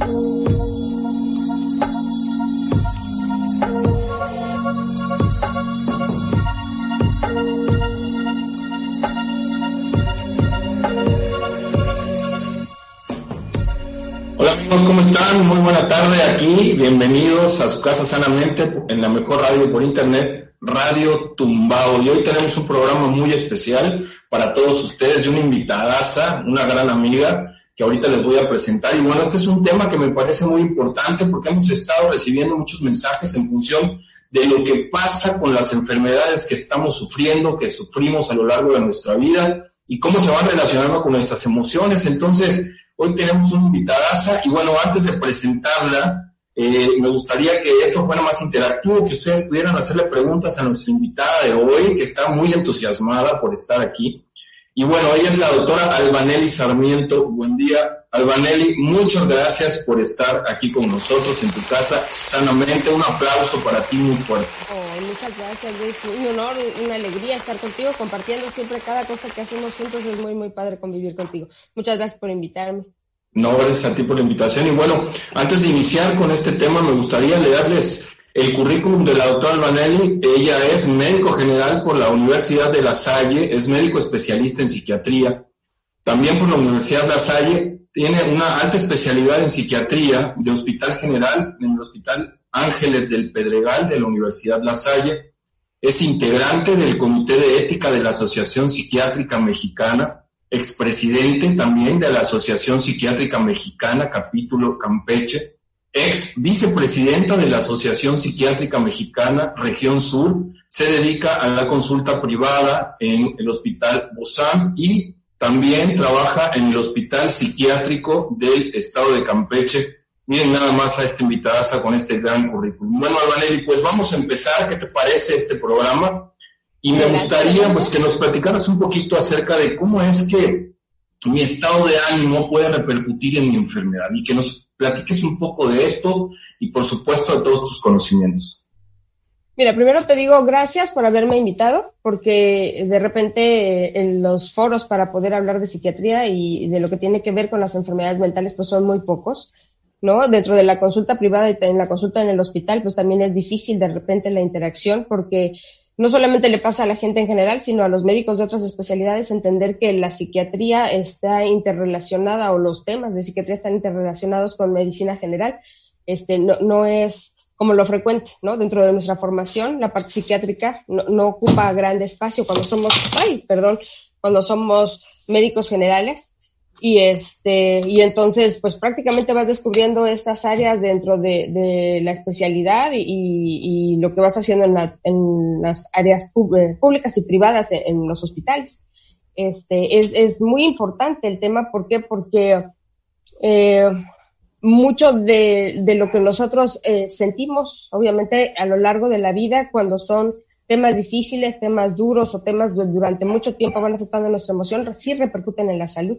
Hola amigos, ¿cómo están? Muy buena tarde aquí. Bienvenidos a su casa sanamente en la mejor radio por internet, Radio Tumbao. Y hoy tenemos un programa muy especial para todos ustedes de una invitadaza, una gran amiga que ahorita les voy a presentar. Y bueno, este es un tema que me parece muy importante porque hemos estado recibiendo muchos mensajes en función de lo que pasa con las enfermedades que estamos sufriendo, que sufrimos a lo largo de nuestra vida y cómo se van relacionando con nuestras emociones. Entonces, hoy tenemos una invitadaza y bueno, antes de presentarla, eh, me gustaría que esto fuera más interactivo, que ustedes pudieran hacerle preguntas a nuestra invitada de hoy, que está muy entusiasmada por estar aquí. Y bueno, ella es la doctora Albanelli Sarmiento. Buen día, Albanelli. Muchas gracias por estar aquí con nosotros en tu casa sanamente. Un aplauso para ti muy fuerte. Oh, muchas gracias, Luis. Un honor, una alegría estar contigo, compartiendo siempre cada cosa que hacemos juntos. Es muy, muy padre convivir contigo. Muchas gracias por invitarme. No, gracias a ti por la invitación. Y bueno, antes de iniciar con este tema, me gustaría leerles el currículum de la doctora Albanelli, ella es médico general por la Universidad de La Salle, es médico especialista en psiquiatría. También por la Universidad de La Salle tiene una alta especialidad en psiquiatría de Hospital General en el Hospital Ángeles del Pedregal de la Universidad La Salle. Es integrante del Comité de Ética de la Asociación Psiquiátrica Mexicana, expresidente también de la Asociación Psiquiátrica Mexicana, capítulo Campeche ex vicepresidenta de la Asociación Psiquiátrica Mexicana Región Sur, se dedica a la consulta privada en el Hospital Bozán y también trabaja en el Hospital Psiquiátrico del Estado de Campeche. Miren nada más a esta invitada con este gran currículum. Bueno, Albanelli, pues vamos a empezar. ¿Qué te parece este programa? Y me gustaría pues que nos platicaras un poquito acerca de cómo es que mi estado de ánimo puede repercutir en mi enfermedad y que nos platiques un poco de esto y por supuesto de todos tus conocimientos. Mira, primero te digo gracias por haberme invitado, porque de repente eh, en los foros para poder hablar de psiquiatría y de lo que tiene que ver con las enfermedades mentales, pues son muy pocos, ¿no? Dentro de la consulta privada y en la consulta en el hospital, pues también es difícil de repente la interacción, porque no solamente le pasa a la gente en general, sino a los médicos de otras especialidades entender que la psiquiatría está interrelacionada o los temas de psiquiatría están interrelacionados con medicina general. Este, no, no es como lo frecuente, ¿no? Dentro de nuestra formación, la parte psiquiátrica no, no ocupa gran espacio cuando somos, ay, perdón, cuando somos médicos generales y este y entonces pues prácticamente vas descubriendo estas áreas dentro de, de la especialidad y, y, lo que vas haciendo en, la, en las áreas eh, públicas y privadas en, los hospitales este es, es, muy importante el tema ¿por qué? porque eh, mucho de, de, lo que nosotros eh, sentimos obviamente a lo largo de la vida cuando son temas difíciles, temas duros o temas durante mucho tiempo van afectando nuestra emoción, sí repercuten en la salud.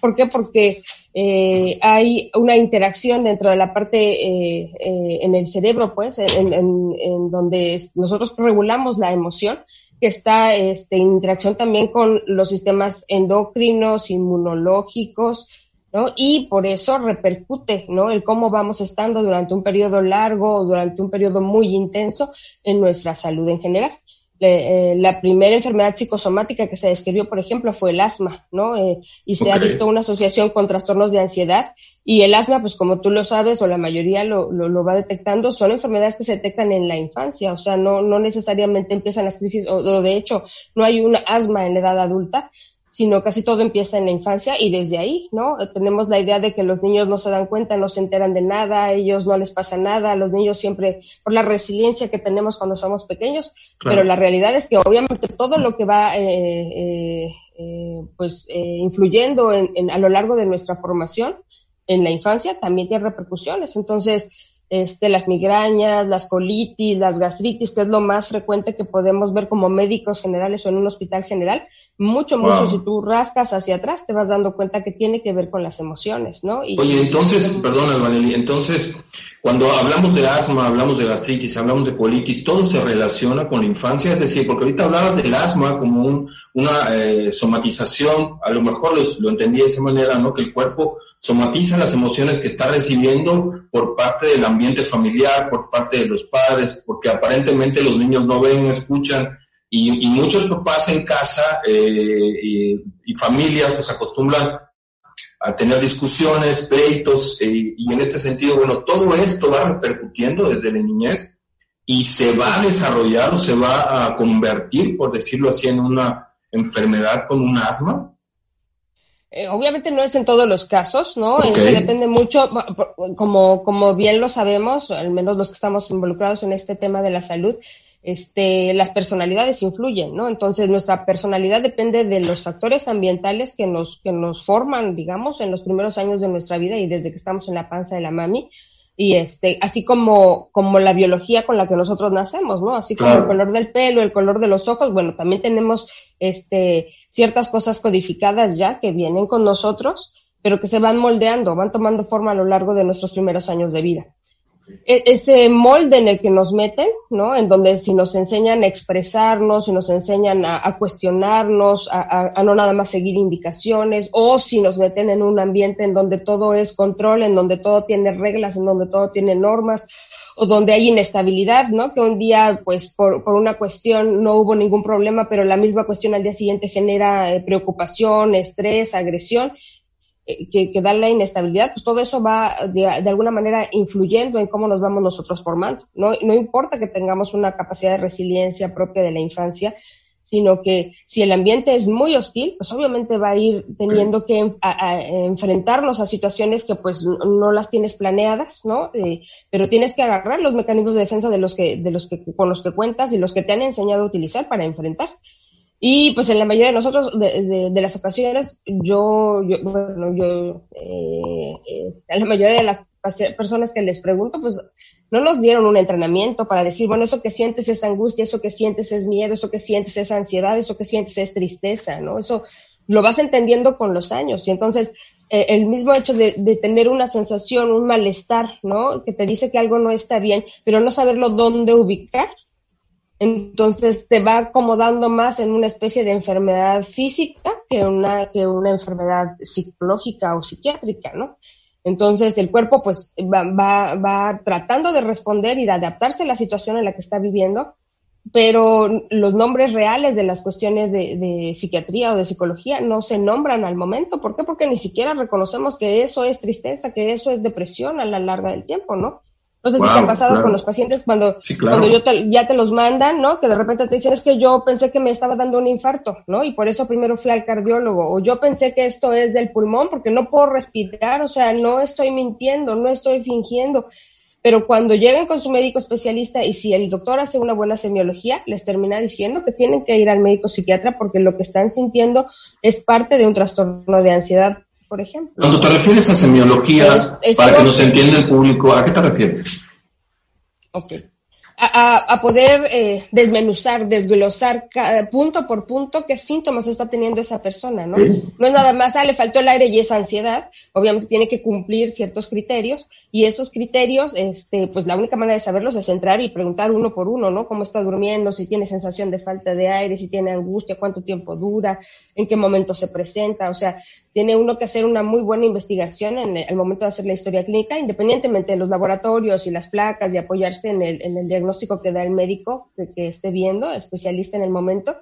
¿Por qué? Porque eh, hay una interacción dentro de la parte eh, eh, en el cerebro, pues, en, en, donde nosotros regulamos la emoción, que está este, en interacción también con los sistemas endocrinos, inmunológicos, ¿no? Y por eso repercute, ¿no? El cómo vamos estando durante un periodo largo o durante un periodo muy intenso en nuestra salud en general. Eh, la primera enfermedad psicosomática que se describió, por ejemplo, fue el asma, ¿no? Eh, y se ha visto una asociación con trastornos de ansiedad. Y el asma, pues como tú lo sabes, o la mayoría lo, lo, va detectando, son enfermedades que se detectan en la infancia, o sea, no, no necesariamente empiezan las crisis, o, de hecho, no hay un asma en la edad adulta, sino casi todo empieza en la infancia y desde ahí, ¿no? Tenemos la idea de que los niños no se dan cuenta, no se enteran de nada, a ellos no les pasa nada, los niños siempre, por la resiliencia que tenemos cuando somos pequeños, pero la realidad es que obviamente todo lo que va, eh, eh, eh pues, eh, influyendo en, a lo largo de nuestra formación en la infancia también tiene repercusiones. Entonces, este, las migrañas, las colitis, las gastritis, que es lo más frecuente que podemos ver como médicos generales o en un hospital general, mucho, mucho, si tú rascas hacia atrás, te vas dando cuenta que tiene que ver con las emociones, ¿no? Oye, entonces, perdón, Albanelli, entonces, cuando hablamos de asma, hablamos de gastritis, hablamos de colitis, todo se relaciona con la infancia, es decir, porque ahorita hablabas del asma como una eh, somatización, a lo mejor lo entendí de esa manera, ¿no? Que el cuerpo somatiza las emociones que está recibiendo por parte del ambiente familiar, por parte de los padres, porque aparentemente los niños no ven, no escuchan, y, muchos papás en casa eh, y, familias pues acostumbran a tener discusiones, pleitos, eh, y en este sentido, bueno, todo esto va repercutiendo desde la niñez y se va a desarrollar o se va a convertir, por decirlo así, en una enfermedad con un asma. Eh, obviamente no es en todos los casos, ¿no? depende mucho, como, como bien lo sabemos, al menos los que estamos involucrados en este tema de la salud, este, las personalidades influyen, ¿no? Entonces nuestra personalidad depende de los factores ambientales que nos, que nos forman, digamos, en los primeros años de nuestra vida y desde que estamos en la panza de la mami y este, así como, como la biología con la que nosotros nacemos, ¿no? Así como el color del pelo, el color de los ojos, bueno, también tenemos este, ciertas cosas codificadas ya que vienen con nosotros, pero que se van moldeando, van tomando forma a lo largo de nuestros primeros años de vida. E-, ese molde en el que nos meten, ¿no? En donde si nos enseñan a expresarnos, si nos enseñan a, cuestionarnos, a, no nada más seguir indicaciones, o si nos meten en un ambiente en donde todo es control, en donde todo tiene reglas, en donde todo tiene normas, o donde hay inestabilidad, ¿no? Que un día, pues, por, una cuestión no hubo ningún problema, pero la misma cuestión al día siguiente genera eh, preocupación, estrés, agresión, que, que, da la inestabilidad, pues todo eso va de, alguna manera influyendo en cómo nos vamos nosotros formando. No, no importa que tengamos una capacidad de resiliencia propia de la infancia, sino que si el ambiente es muy hostil, pues obviamente va a ir teniendo que enfrentarnos a situaciones que pues no las tienes planeadas, ¿no? Eh, pero tienes que agarrar los mecanismos de defensa de los que, de los que, con los que cuentas y los que te han enseñado a utilizar para enfrentar. Y pues en la mayoría de nosotros, de, de, las ocasiones, yo, yo bueno, yo, eh, eh, a la mayoría de las personas que les pregunto, pues no nos dieron un entrenamiento para decir, bueno, eso que sientes es angustia, eso que sientes es miedo, eso que sientes es ansiedad, eso que sientes es tristeza, ¿no? Eso lo vas entendiendo con los años. Y entonces, eh, el mismo hecho de, tener una sensación, un malestar, ¿no? Que te dice que algo no está bien, pero no saberlo dónde ubicar, entonces te va acomodando más en una especie de enfermedad física que una, que una enfermedad psicológica o psiquiátrica, ¿no? Entonces el cuerpo pues va, va, va tratando de responder y de adaptarse a la situación en la que está viviendo, pero los nombres reales de las cuestiones de, de, psiquiatría o de psicología no se nombran al momento. ¿Por qué? Porque ni siquiera reconocemos que eso es tristeza, que eso es depresión a la larga del tiempo, ¿no? No sé si te ha pasado con los pacientes cuando, cuando yo ya te los mandan, ¿no? Que de repente te dicen, es que yo pensé que me estaba dando un infarto, ¿no? Y por eso primero fui al cardiólogo. O yo pensé que esto es del pulmón porque no puedo respirar, o sea, no estoy mintiendo, no estoy fingiendo. Pero cuando llegan con su médico especialista y si el doctor hace una buena semiología, les termina diciendo que tienen que ir al médico psiquiatra porque lo que están sintiendo es parte de un trastorno de ansiedad por ejemplo. Cuando te refieres a semiología, para que nos entienda el público, ¿a qué te refieres? Ok a, poder eh, desmenuzar, desglosar punto por punto qué síntomas está teniendo esa persona, ¿no? No es nada más, ah, le faltó el aire y es ansiedad, obviamente tiene que cumplir ciertos criterios y esos criterios, este, pues la única manera de saberlos es entrar y preguntar uno por uno, ¿no? Cómo está durmiendo, si tiene sensación de falta de aire, si tiene angustia, cuánto tiempo dura, en qué momento se presenta, o sea, tiene uno que hacer una muy buena investigación en el, momento de hacer la historia clínica, independientemente de los laboratorios y las placas y apoyarse en el, en el diagnóstico que da el médico que, esté viendo, especialista en el momento,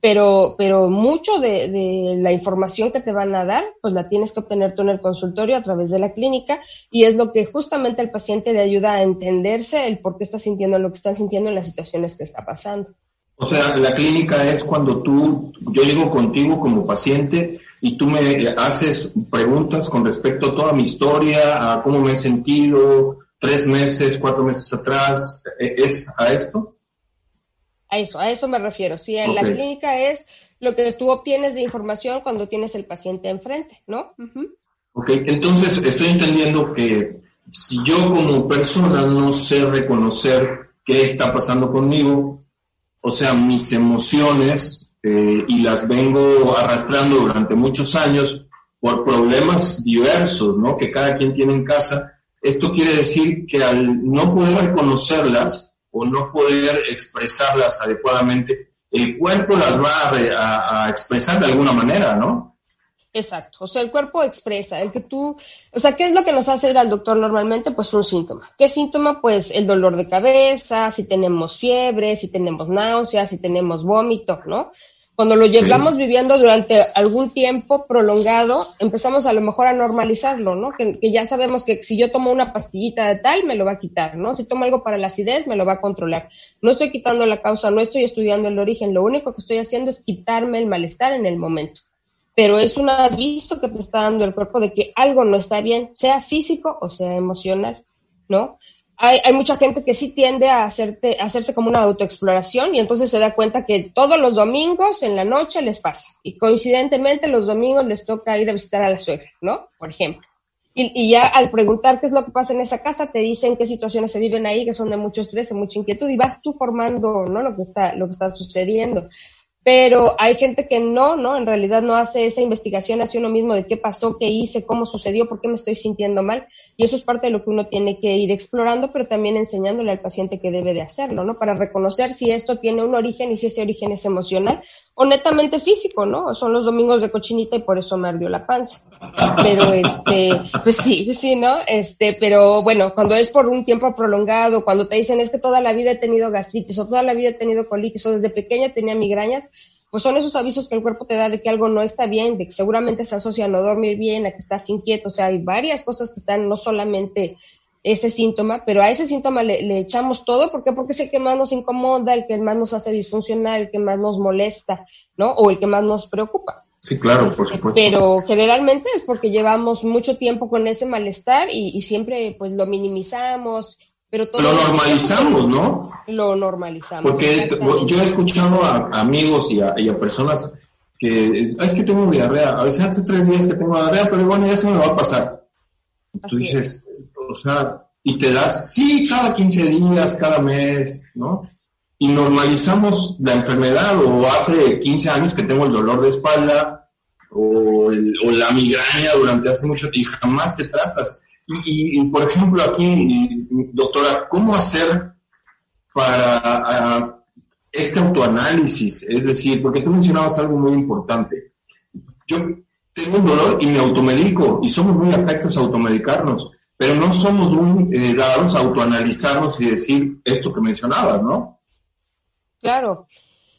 pero, pero mucho de, de, la información que te van a dar, pues la tienes que obtener tú en el consultorio a través de la clínica y es lo que justamente al paciente le ayuda a entenderse el por qué está sintiendo lo que está sintiendo en las situaciones que está pasando. O sea, la clínica es cuando tú, yo llego contigo como paciente y tú me haces preguntas con respecto a toda mi historia, a cómo me he sentido tres meses, cuatro meses atrás. ¿e-, ¿Es a esto? A eso, a eso me refiero. Sí, en la clínica es lo que tú obtienes de información cuando tienes el paciente enfrente, ¿no? Ok, entonces estoy entendiendo que si yo como persona no sé reconocer qué está pasando conmigo, o sea, mis emociones, eh, y las vengo arrastrando durante muchos años por problemas diversos, ¿no? Que cada quien tiene en casa. Esto quiere decir que al no poder reconocerlas o no poder expresarlas adecuadamente, el cuerpo las va a, a expresar de alguna manera, ¿no? Exacto, o sea, el cuerpo expresa, el que tú, o sea, ¿qué es lo que nos hace ir al doctor normalmente? Pues un síntoma. ¿Qué síntoma? Pues el dolor de cabeza, si tenemos fiebre, si tenemos náuseas, si tenemos vómito, ¿no? Cuando lo llevamos viviendo durante algún tiempo prolongado, empezamos a lo mejor a normalizarlo, ¿no? Que, que, ya sabemos que si yo tomo una pastillita de tal, me lo va a quitar, ¿no? Si tomo algo para la acidez, me lo va a controlar. No estoy quitando la causa, no estoy estudiando el origen, lo único que estoy haciendo es quitarme el malestar en el momento pero es un aviso que te está dando el cuerpo de que algo no está bien, sea físico o sea emocional, ¿no? Hay, hay mucha gente que sí tiende a, hacerte, a hacerse como una autoexploración y entonces se da cuenta que todos los domingos en la noche les pasa y coincidentemente los domingos les toca ir a visitar a la suegra, ¿no? Por ejemplo. Y, y, ya al preguntar qué es lo que pasa en esa casa, te dicen qué situaciones se viven ahí, que son de mucho estrés, de mucha inquietud, y vas tú formando, ¿no? Lo que está, lo que está sucediendo pero hay gente que no, ¿no? En realidad no hace esa investigación hacia uno mismo de qué pasó, qué hice, cómo sucedió, por qué me estoy sintiendo mal. Y eso es parte de lo que uno tiene que ir explorando, pero también enseñándole al paciente que debe de hacerlo, ¿no? Para reconocer si esto tiene un origen y si ese origen es emocional o netamente físico, ¿no? Son los domingos de cochinita y por eso me ardió la panza. Pero este, pues sí, sí, ¿no? Este, pero bueno, cuando es por un tiempo prolongado, cuando te dicen es que toda la vida he tenido gastritis o toda la vida he tenido colitis o desde pequeña tenía migrañas, pues son esos avisos que el cuerpo te da de que algo no está bien, de que seguramente se asocia a no dormir bien, a que estás inquieto, o sea, hay varias cosas que están no solamente ese síntoma, pero a ese síntoma le, echamos todo, ¿por qué? Porque es el que más nos incomoda, el que más nos hace disfuncionar, el que más nos molesta, ¿no? O el que más nos preocupa. Sí, claro, por supuesto. Pero generalmente es porque llevamos mucho tiempo con ese malestar y, y siempre pues lo minimizamos pero lo normalizamos, ¿no? Lo normalizamos. Porque yo he escuchado a, amigos y a, personas que es que tengo diarrea, a veces hace tres días que tengo diarrea, pero bueno, ya se me va a pasar. Tú dices, o sea, y te das, sí, cada 15 días, cada mes, ¿no? Y normalizamos la enfermedad, o hace 15 años que tengo el dolor de espalda, o, la migraña durante hace mucho tiempo, y jamás te tratas. Y, por ejemplo, aquí, doctora, ¿cómo hacer para este autoanálisis? Es decir, porque tú mencionabas algo muy importante. Yo tengo un dolor y me automedico y somos muy afectos a automedicarnos, pero no somos muy eh, dados a autoanalizarnos y decir esto que mencionabas, ¿no? Claro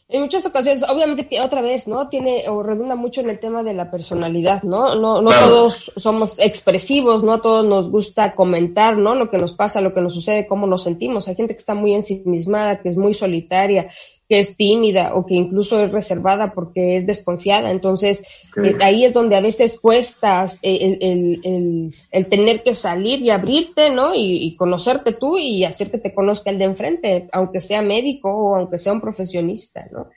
en muchas ocasiones, obviamente otra vez, ¿no? Tiene o redunda mucho en el tema de la personalidad, ¿no? No, no todos somos expresivos, no a todos nos gusta comentar, ¿no? Lo que nos pasa, lo que nos sucede, cómo nos sentimos. Hay gente que está muy ensimismada, que es muy solitaria, que es tímida o que incluso es reservada porque es desconfiada. Entonces, eh, ahí es donde a veces cuesta eh, el, el, tener que salir y abrirte, ¿no? Y, conocerte tú y hacer que te conozca el de enfrente, aunque sea médico o aunque sea un profesionista, ¿no?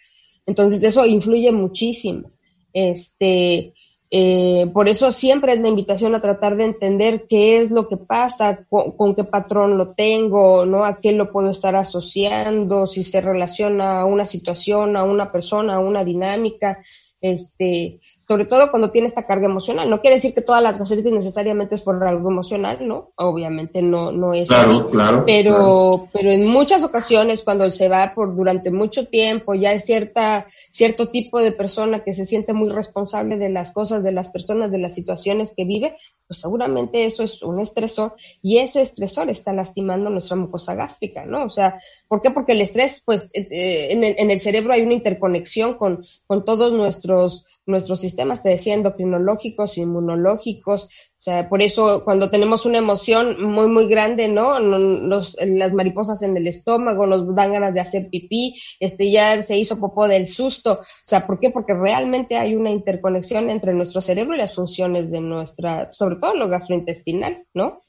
Entonces, eso influye muchísimo. Este, eh, por eso siempre es la invitación a tratar de entender qué es lo que pasa, con, qué patrón lo tengo, ¿no? A qué lo puedo estar asociando, si se relaciona a una situación, a una persona, a una dinámica, este, sobre todo cuando tiene esta carga emocional. No quiere decir que todas las gastritis necesariamente es por algo emocional, ¿no? Obviamente no, no es así. Claro, pero, pero en muchas ocasiones cuando se va por durante mucho tiempo, ya es cierta, cierto tipo de persona que se siente muy responsable de las cosas, de las personas, de las situaciones que vive, pues seguramente eso es un estresor y ese estresor está lastimando nuestra mucosa gástrica, ¿no? O sea, ¿por qué? Porque el estrés, pues, eh, en, el, en el cerebro hay una interconexión con, con todos nuestros, nuestros sistemas sistemas, te decía, endocrinológicos, inmunológicos, o sea, por eso cuando tenemos una emoción muy, muy grande, ¿no? Los, las mariposas en el estómago, nos dan ganas de hacer pipí, este ya se hizo popó del susto. O sea, ¿por qué? Porque realmente hay una interconexión entre nuestro cerebro y las funciones de nuestra, sobre todo lo gastrointestinal, ¿no?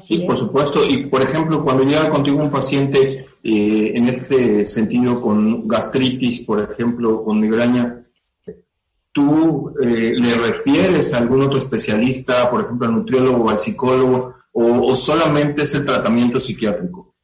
sí, por supuesto. Y, por ejemplo, cuando llega contigo un paciente eh, en este sentido con gastritis, por ejemplo, con migraña, ¿tú eh, le refieres a algún otro especialista, por ejemplo, al nutriólogo o al psicólogo, o solamente es el tratamiento psiquiátrico?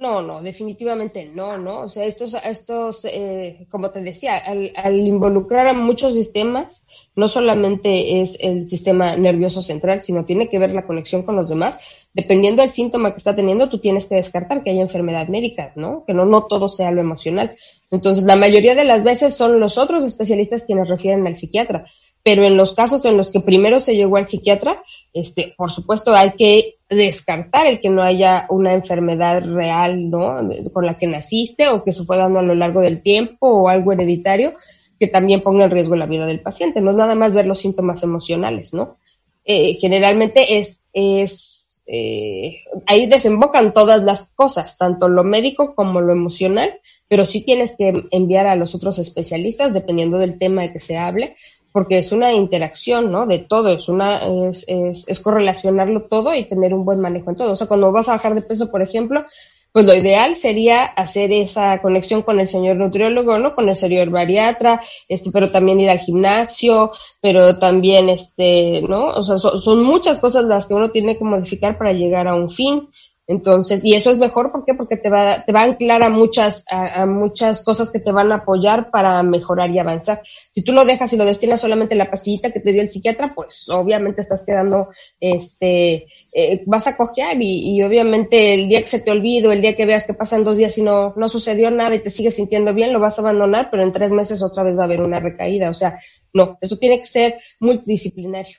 No, no, definitivamente no, ¿no? O sea, estos, estos eh, como te decía, al, al, involucrar a muchos sistemas, no solamente es el sistema nervioso central, sino tiene que ver la conexión con los demás. Dependiendo del síntoma que está teniendo, tú tienes que descartar que haya enfermedad médica, ¿no? Que no, no todo sea lo emocional. Entonces, la mayoría de las veces son los otros especialistas quienes refieren al psiquiatra. Pero en los casos en los que primero se llegó al psiquiatra, este, por supuesto, hay que descartar el que no haya una enfermedad real, ¿no? Con la que naciste o que se fue dando a lo largo del tiempo o algo hereditario que también ponga en riesgo la vida del paciente. No es nada más ver los síntomas emocionales, ¿no? Eh, generalmente es, es eh, ahí desembocan todas las cosas, tanto lo médico como lo emocional, pero sí tienes que enviar a los otros especialistas, dependiendo del tema de que se hable, porque es una interacción, ¿no? De todo, es una, es, es, es, correlacionarlo todo y tener un buen manejo en todo. O sea, cuando vas a bajar de peso, por ejemplo, pues lo ideal sería hacer esa conexión con el señor nutriólogo, ¿no? Con el señor bariatra, este, pero también ir al gimnasio, pero también, este, ¿no? O sea, son muchas cosas las que uno tiene que modificar para llegar a un fin. Entonces, y eso es mejor, ¿por qué? Porque te va, te va a anclar a muchas, a, muchas cosas que te van a apoyar para mejorar y avanzar. Si tú lo dejas y lo destinas solamente a la pastillita que te dio el psiquiatra, pues obviamente estás quedando, este, eh, vas a cojear y, y, obviamente el día que se te olvide, el día que veas que pasan dos días y no, no sucedió nada y te sigues sintiendo bien, lo vas a abandonar, pero en tres meses otra vez va a haber una recaída. O sea, no, esto tiene que ser multidisciplinario.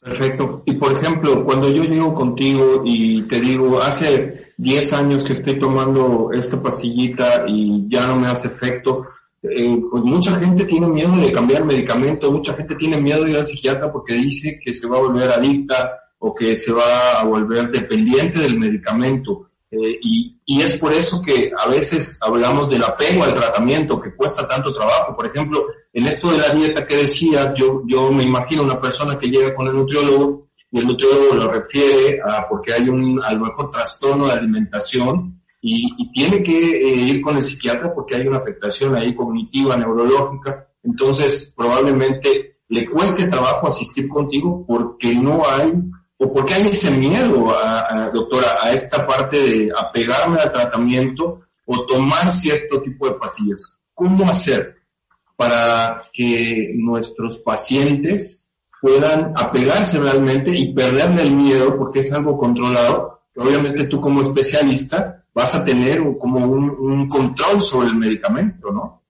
Perfecto. Y por ejemplo, cuando yo llego contigo y te digo, hace 10 años que estoy tomando esta pastillita y ya no me hace efecto, eh, pues mucha gente tiene miedo de cambiar medicamento, mucha gente tiene miedo de ir al psiquiatra porque dice que se va a volver adicta o que se va a volver dependiente del medicamento. Eh, y, y, es por eso que a veces hablamos del apego al tratamiento que cuesta tanto trabajo. Por ejemplo, en esto de la dieta que decías, yo, me imagino una persona que llega con el nutriólogo y el nutriólogo lo refiere a porque hay un, a lo mejor, trastorno de alimentación y, tiene que eh, ir con el psiquiatra porque hay una afectación ahí cognitiva, neurológica. Entonces, probablemente le cueste trabajo asistir contigo porque no hay o por qué hay ese miedo, a, doctora, a esta parte de apegarme al tratamiento o tomar cierto tipo de pastillas? ¿Cómo hacer para que nuestros pacientes puedan apegarse realmente y perderle el miedo porque es algo controlado? Obviamente tú como especialista vas a tener como un, control sobre el medicamento, ¿no?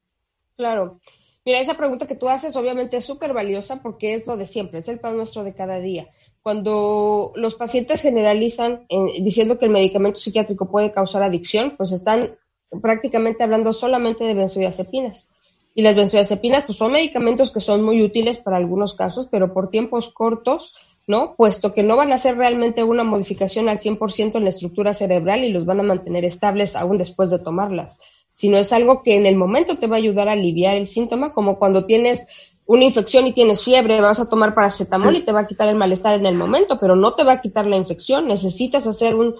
Claro. Mira, esa pregunta que tú haces obviamente es súper valiosa porque es lo de siempre, es el pan nuestro de cada día cuando los pacientes generalizan eh, diciendo que el medicamento psiquiátrico puede causar adicción, pues están prácticamente hablando solamente de benzodiazepinas. Y las benzodiazepinas pues son medicamentos que son muy útiles para algunos casos, pero por tiempos cortos, ¿no? Puesto que no van a hacer realmente una modificación al 100% en la estructura cerebral y los van a mantener estables aún después de tomarlas, sino es algo que en el momento te va a ayudar a aliviar el síntoma, como cuando tienes una infección y tienes fiebre, vas a tomar paracetamol y te va a quitar el malestar en el momento, pero no te va a quitar la infección. Necesitas hacer un,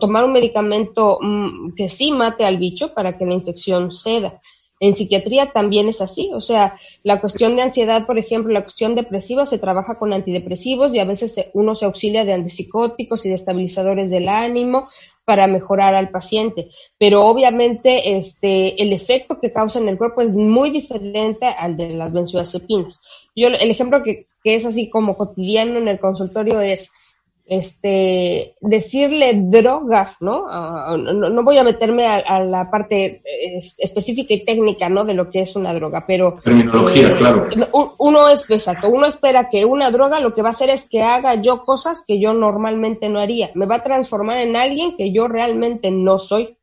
tomar un medicamento mm, que sí mate al bicho para que la infección ceda. En psiquiatría también es así, o sea, la cuestión de ansiedad, por ejemplo, la cuestión depresiva se trabaja con antidepresivos y a veces uno se auxilia de antipsicóticos y de estabilizadores del ánimo para mejorar al paciente. Pero obviamente este, el efecto que causa en el cuerpo es muy diferente al de las benzodiazepinas. Yo, el ejemplo que, que es así como cotidiano en el consultorio es, este, decirle droga, ¿no? Ah, no, voy a meterme a, la parte específica y técnica, ¿no? De lo que es una droga, pero... Terminología, eh, claro. Uno es, exacto, uno espera que una droga lo que va a hacer es que haga yo cosas que yo normalmente no haría. Me va a transformar en alguien que yo realmente no soy.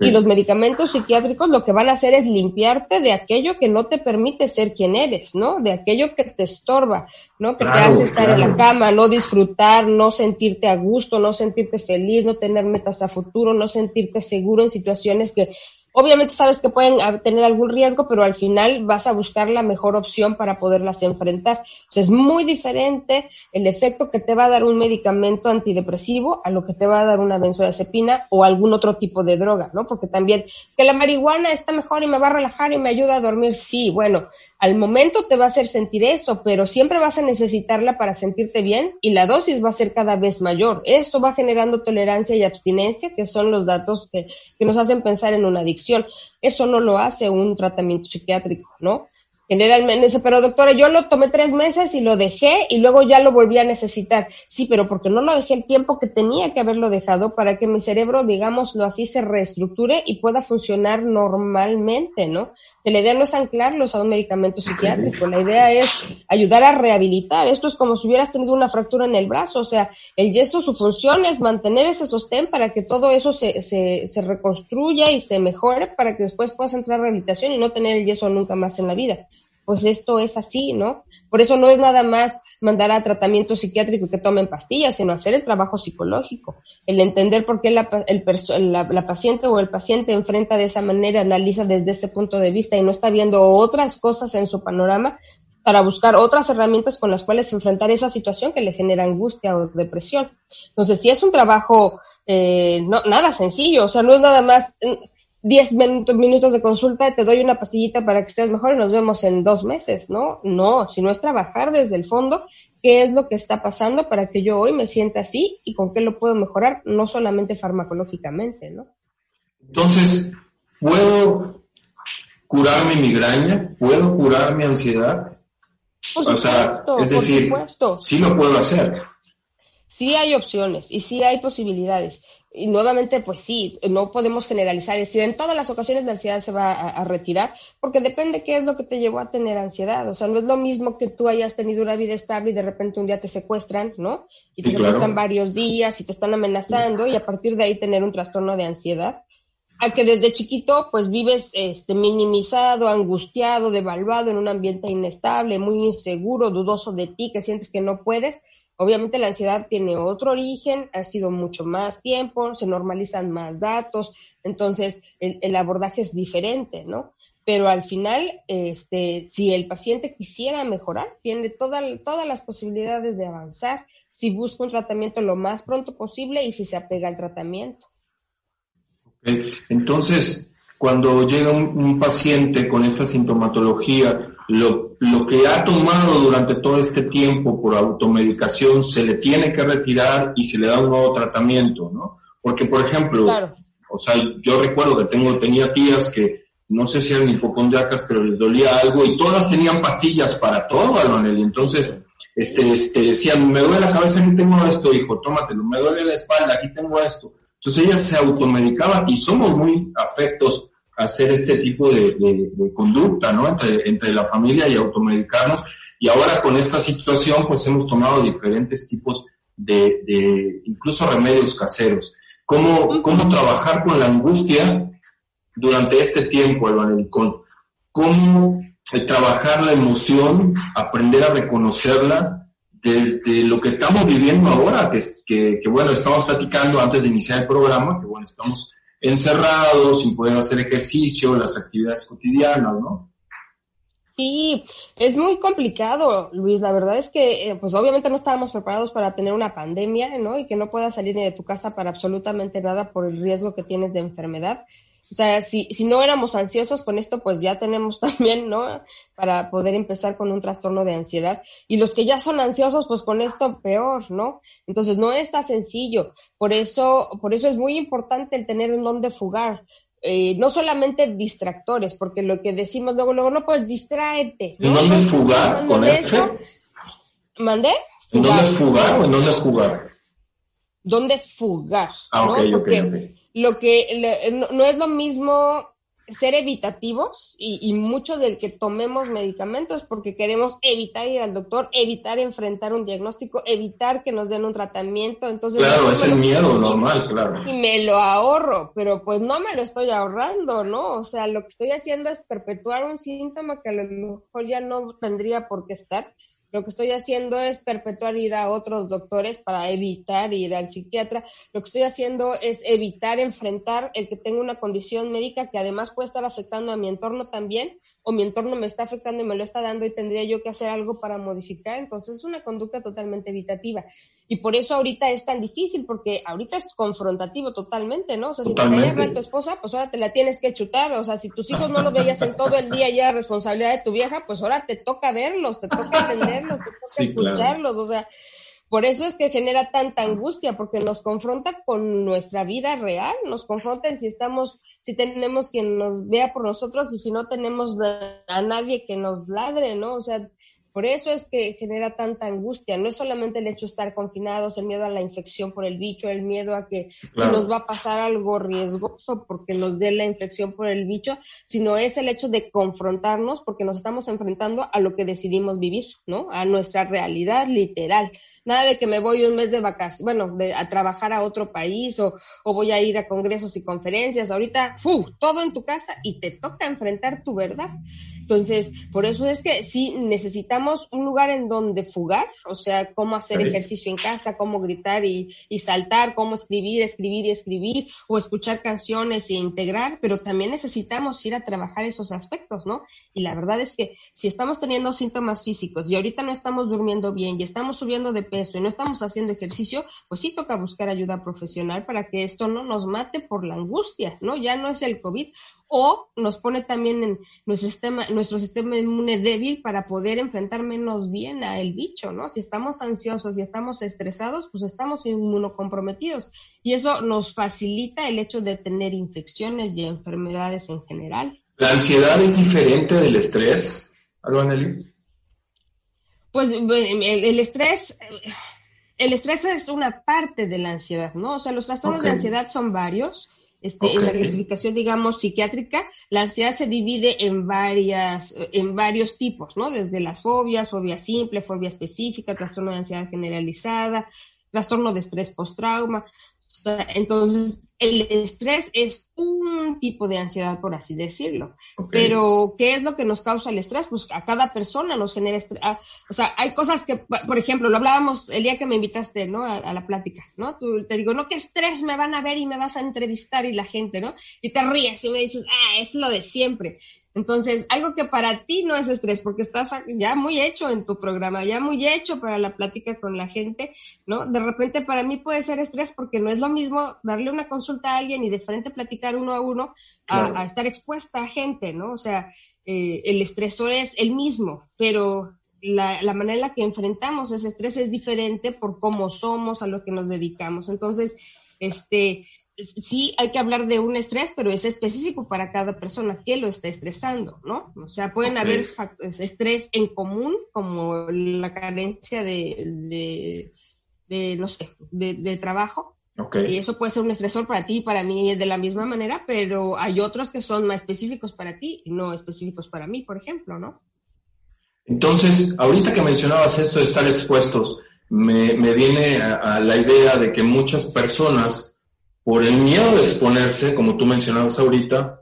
Y los medicamentos psiquiátricos lo que van a hacer es limpiarte de aquello que no te permite ser quien eres, ¿no? De aquello que te estorba, ¿no? Que te hace estar en la cama, no disfrutar, no sentirte a gusto, no sentirte feliz, no tener metas a futuro, no sentirte seguro en situaciones que Obviamente sabes que pueden tener algún riesgo, pero al final vas a buscar la mejor opción para poderlas enfrentar. O es muy diferente el efecto que te va a dar un medicamento antidepresivo a lo que te va a dar una benzodiazepina o algún otro tipo de droga, ¿no? Porque también que la marihuana está mejor y me va a relajar y me ayuda a dormir, sí, bueno, al momento te va a hacer sentir eso, pero siempre vas a necesitarla para sentirte bien y la dosis va a ser cada vez mayor. Eso va generando tolerancia y abstinencia, que son los datos que, que nos hacen pensar en una adicción. Eso no lo hace un tratamiento psiquiátrico, ¿no? Generalmente, pero doctora, yo lo tomé tres meses y lo dejé y luego ya lo volví a necesitar. Sí, pero porque no lo dejé el tiempo que tenía que haberlo dejado para que mi cerebro, digámoslo así, se reestructure y pueda funcionar normalmente, ¿no? Que la idea no es anclarlos a un medicamento psiquiátrico, la idea es ayudar a rehabilitar. Esto es como si hubieras tenido una fractura en el brazo, o sea, el yeso, su función es mantener ese sostén para que todo eso se, se, se reconstruya y se mejore para que después puedas entrar a rehabilitación y no tener el yeso nunca más en la vida pues esto es así, ¿no? Por eso no es nada más mandar a tratamiento psiquiátrico que tomen pastillas, sino hacer el trabajo psicológico, el entender por qué la, la, paciente o el paciente enfrenta de esa manera, analiza desde ese punto de vista y no está viendo otras cosas en su panorama para buscar otras herramientas con las cuales enfrentar esa situación que le genera angustia o depresión. Entonces, si es un trabajo eh, no, nada sencillo, o sea, no es nada más 10 minutos de consulta, te doy una pastillita para que estés mejor y nos vemos en dos meses, ¿no? No, sino es trabajar desde el fondo qué es lo que está pasando para que yo hoy me sienta así y con qué lo puedo mejorar, no solamente farmacológicamente, ¿no? Entonces, ¿puedo curar mi migraña? ¿Puedo curar mi ansiedad? o sea, es decir, sí lo puedo hacer. Sí hay opciones y sí hay posibilidades y nuevamente, pues sí, no podemos generalizar, es decir, en todas las ocasiones la ansiedad se va a, retirar, porque depende qué es lo que te llevó a tener ansiedad. O sea, no es lo mismo que tú hayas tenido una vida estable y de repente un día te secuestran, ¿no? Y te secuestran varios días y te están amenazando y a partir de ahí tener un trastorno de ansiedad. A que desde chiquito, pues vives este, minimizado, angustiado, devaluado en un ambiente inestable, muy inseguro, dudoso de ti, que sientes que no puedes Obviamente la ansiedad tiene otro origen, ha sido mucho más tiempo, se normalizan más datos, entonces el, abordaje es diferente, ¿no? Pero al final, este, si el paciente quisiera mejorar, tiene todas las posibilidades de avanzar si busca un tratamiento lo más pronto posible y si se apega al tratamiento. Entonces, cuando llega un paciente con esta sintomatología, lo, lo, que ha tomado durante todo este tiempo por automedicación se le tiene que retirar y se le da un nuevo tratamiento, ¿no? Porque, por ejemplo, o sea, yo recuerdo que tengo, tenía tías que no sé si eran hipocondriacas, pero les dolía algo y todas tenían pastillas para todo, Alonel. Y entonces, este, este, decían, me duele la cabeza, aquí tengo esto, hijo, tómatelo, me duele la espalda, aquí tengo esto. Entonces ellas se automedicaban y somos muy afectos hacer este tipo de, conducta, ¿no? Entre, la familia y automedicarnos. Y ahora con esta situación, pues hemos tomado diferentes tipos de, incluso remedios caseros. ¿Cómo, ¿Cómo trabajar con la angustia durante este tiempo, Con ¿Cómo eh, trabajar la emoción, aprender a reconocerla desde lo que estamos viviendo ahora, que, bueno, estamos platicando antes de iniciar el programa, que bueno, estamos encerrados, sin poder hacer ejercicio, las actividades cotidianas, ¿no? Sí, es muy complicado, Luis. La verdad es que, eh, pues obviamente no estábamos preparados para tener una pandemia, ¿no? Y que no puedas salir ni de tu casa para absolutamente nada por el riesgo que tienes de enfermedad. O sea, si, si no éramos ansiosos con esto, pues ya tenemos también, ¿no? Para poder empezar con un trastorno de ansiedad. Y los que ya son ansiosos, pues con esto peor, ¿no? Entonces no es tan sencillo. Por eso, por eso es muy importante el tener un dónde fugar. Eh, no solamente distractores, porque lo que decimos luego, luego, no, pues distráete. ¿En dónde fugar con esto? ¿Mandé? ¿En dónde fugar o en dónde jugar? ¿Dónde fugar? Ah, ok, ok, lo que no, es lo mismo ser evitativos y, y, mucho del que tomemos medicamentos porque queremos evitar ir al doctor, evitar enfrentar un diagnóstico, evitar que nos den un tratamiento. Entonces, claro, es el miedo normal, claro. Y me lo ahorro, pero pues no me lo estoy ahorrando, ¿no? O sea, lo que estoy haciendo es perpetuar un síntoma que a lo mejor ya no tendría por qué estar lo que estoy haciendo es perpetuar ir a otros doctores para evitar ir al psiquiatra. Lo que estoy haciendo es evitar enfrentar el que tengo una condición médica que además puede estar afectando a mi entorno también, o mi entorno me está afectando y me lo está dando y tendría yo que hacer algo para modificar. Entonces es una conducta totalmente evitativa. Y por eso ahorita es tan difícil, porque ahorita es confrontativo totalmente, ¿no? O sea, si te caía mal tu esposa, pues ahora te la tienes que chutar. O sea, si tus hijos no los veías en todo el día y era responsabilidad de tu vieja, pues ahora te toca verlos, te toca escucharlos, o sea, por eso es que genera tanta angustia, porque nos confronta con nuestra vida real, nos confronta en si estamos, si tenemos quien nos vea por nosotros y si no tenemos a nadie que nos ladre, ¿no? O sea, por eso es que genera tanta angustia. No es solamente el hecho de estar confinados, el miedo a la infección por el bicho, el miedo a que nos va a pasar algo riesgoso porque nos dé la infección por el bicho, sino es el hecho de confrontarnos porque nos estamos enfrentando a lo que decidimos vivir, ¿no? A nuestra realidad literal. Nada de que me voy un mes de vacaciones, bueno, de, a trabajar a otro país o, o, voy a ir a congresos y conferencias. Ahorita, ¡fu! Todo en tu casa y te toca enfrentar tu verdad. Entonces, por eso es que sí necesitamos un lugar en donde fugar, o sea, cómo hacer ejercicio en casa, cómo gritar y, y, saltar, cómo escribir, escribir y escribir, o escuchar canciones e integrar, pero también necesitamos ir a trabajar esos aspectos, ¿no? Y la verdad es que si estamos teniendo síntomas físicos y ahorita no estamos durmiendo bien y estamos subiendo de peso y no estamos haciendo ejercicio, pues sí toca buscar ayuda profesional para que esto no nos mate por la angustia, ¿no? Ya no es el COVID, o nos pone también en nuestro sistema, nuestro sistema inmune débil para poder enfrentar menos bien a el bicho, ¿no? Si estamos ansiosos y estamos estresados, pues estamos inmunocomprometidos y eso nos facilita el hecho de tener infecciones y enfermedades en general. ¿La ansiedad es diferente del estrés, Nelly? Pues el, estrés, el estrés es una parte de la ansiedad, ¿no? O sea, los trastornos de ansiedad son varios este, En la clasificación, digamos, psiquiátrica, la ansiedad se divide en varias, en varios tipos, ¿no? Desde las fobias, fobia simple, fobia específica, trastorno de ansiedad generalizada, trastorno de estrés post-trauma. Entonces, el estrés es un tipo de ansiedad, por así decirlo. Pero, ¿qué es lo que nos causa el estrés? Pues a cada persona nos genera estrés. O sea, hay cosas que, por ejemplo, lo hablábamos el día que me invitaste, ¿no? A, la plática, ¿no? Tú, te digo, no, qué estrés me van a ver y me vas a entrevistar y la gente, ¿no? Y te ríes y me dices, ah, es lo de siempre. Entonces, algo que para ti no es estrés, porque estás ya muy hecho en tu programa, ya muy hecho para la plática con la gente, ¿no? De repente para mí puede ser estrés porque no es lo mismo darle una consulta a alguien y de frente platicar uno a uno a, estar expuesta a gente, ¿no? O sea, eh, el estresor es el mismo, pero la, la, manera en la que enfrentamos ese estrés es diferente por cómo somos, a lo que nos dedicamos. Entonces, este, sí hay que hablar de un estrés, pero es específico para cada persona que lo está estresando, ¿no? O sea, pueden haber estrés en común, como la carencia de, de, no sé, de, trabajo. Y eso puede ser un estresor para ti y para mí de la misma manera, pero hay otros que son más específicos para ti y no específicos para mí, por ejemplo, ¿no? Entonces, ahorita que mencionabas esto de estar expuestos, me, me viene a la idea de que muchas personas por el miedo de exponerse, como tú mencionabas ahorita,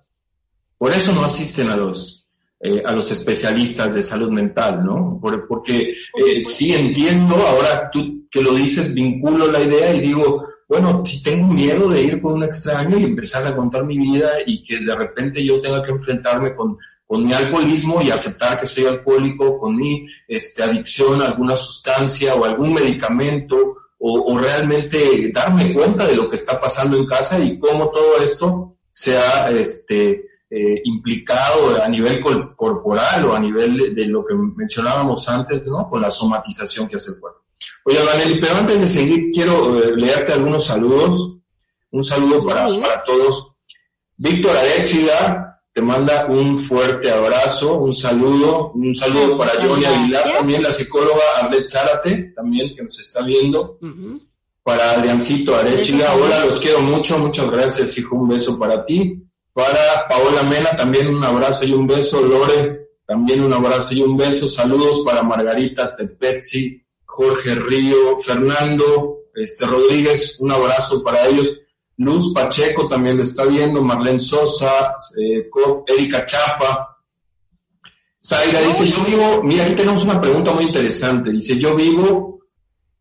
por eso no asisten a los, eh, a los especialistas de salud mental, ¿no? porque eh, sí entiendo, ahora tú que lo dices, vinculo la idea y digo, bueno, si tengo miedo de ir con un extraño y empezar a contar mi vida y que de repente yo tenga que enfrentarme con, con mi alcoholismo y aceptar que soy alcohólico, con mi este, adicción a alguna sustancia o algún medicamento o, realmente darme cuenta de lo que está pasando en casa y cómo todo esto se ha este, eh, implicado a nivel corporal o a nivel de, lo que mencionábamos antes, ¿no? Con la somatización que hace el cuerpo. Oye, Vanelli, pero antes de seguir, quiero eh, leerte algunos saludos. Un saludo para, para todos. Víctor Arechida, te manda un fuerte abrazo, un saludo, un saludo para Johnny Aguilar, también la psicóloga Arlet Zárate, también que nos está viendo. Para Adriancito Arechiga, hola, los quiero mucho, muchas gracias, hijo, un beso para ti. Para Paola Mena, también un abrazo y un beso. Lore, también un abrazo y un beso. Saludos para Margarita Tepetzi, Jorge Río, Fernando este, Rodríguez, un abrazo para ellos. Luz Pacheco también lo está viendo, Marlene Sosa, eh, Erika Chapa. Zaira dice, yo vivo, mira, aquí tenemos una pregunta muy interesante. Dice, yo vivo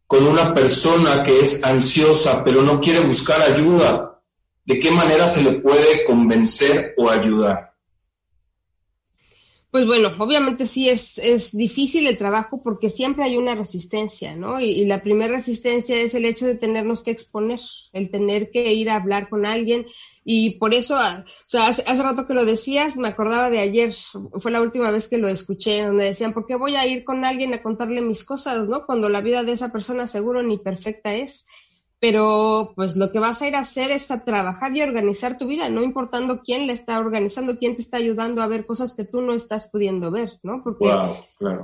con una persona que es ansiosa, pero no quiere buscar ayuda. ¿De qué manera se le puede convencer o ayudar? Pues bueno, obviamente sí es, es difícil el trabajo porque siempre hay una resistencia, ¿no? Y, la primera resistencia es el hecho de tenernos que exponer, el tener que ir a hablar con alguien. Y por eso, ah, o sea, hace, hace, rato que lo decías, me acordaba de ayer, fue la última vez que lo escuché, donde decían, ¿por qué voy a ir con alguien a contarle mis cosas, ¿no? Cuando la vida de esa persona seguro ni perfecta es pero pues lo que vas a ir a hacer es a trabajar y organizar tu vida, no importando quién le está organizando, quién te está ayudando a ver cosas que tú no estás pudiendo ver, ¿no? Porque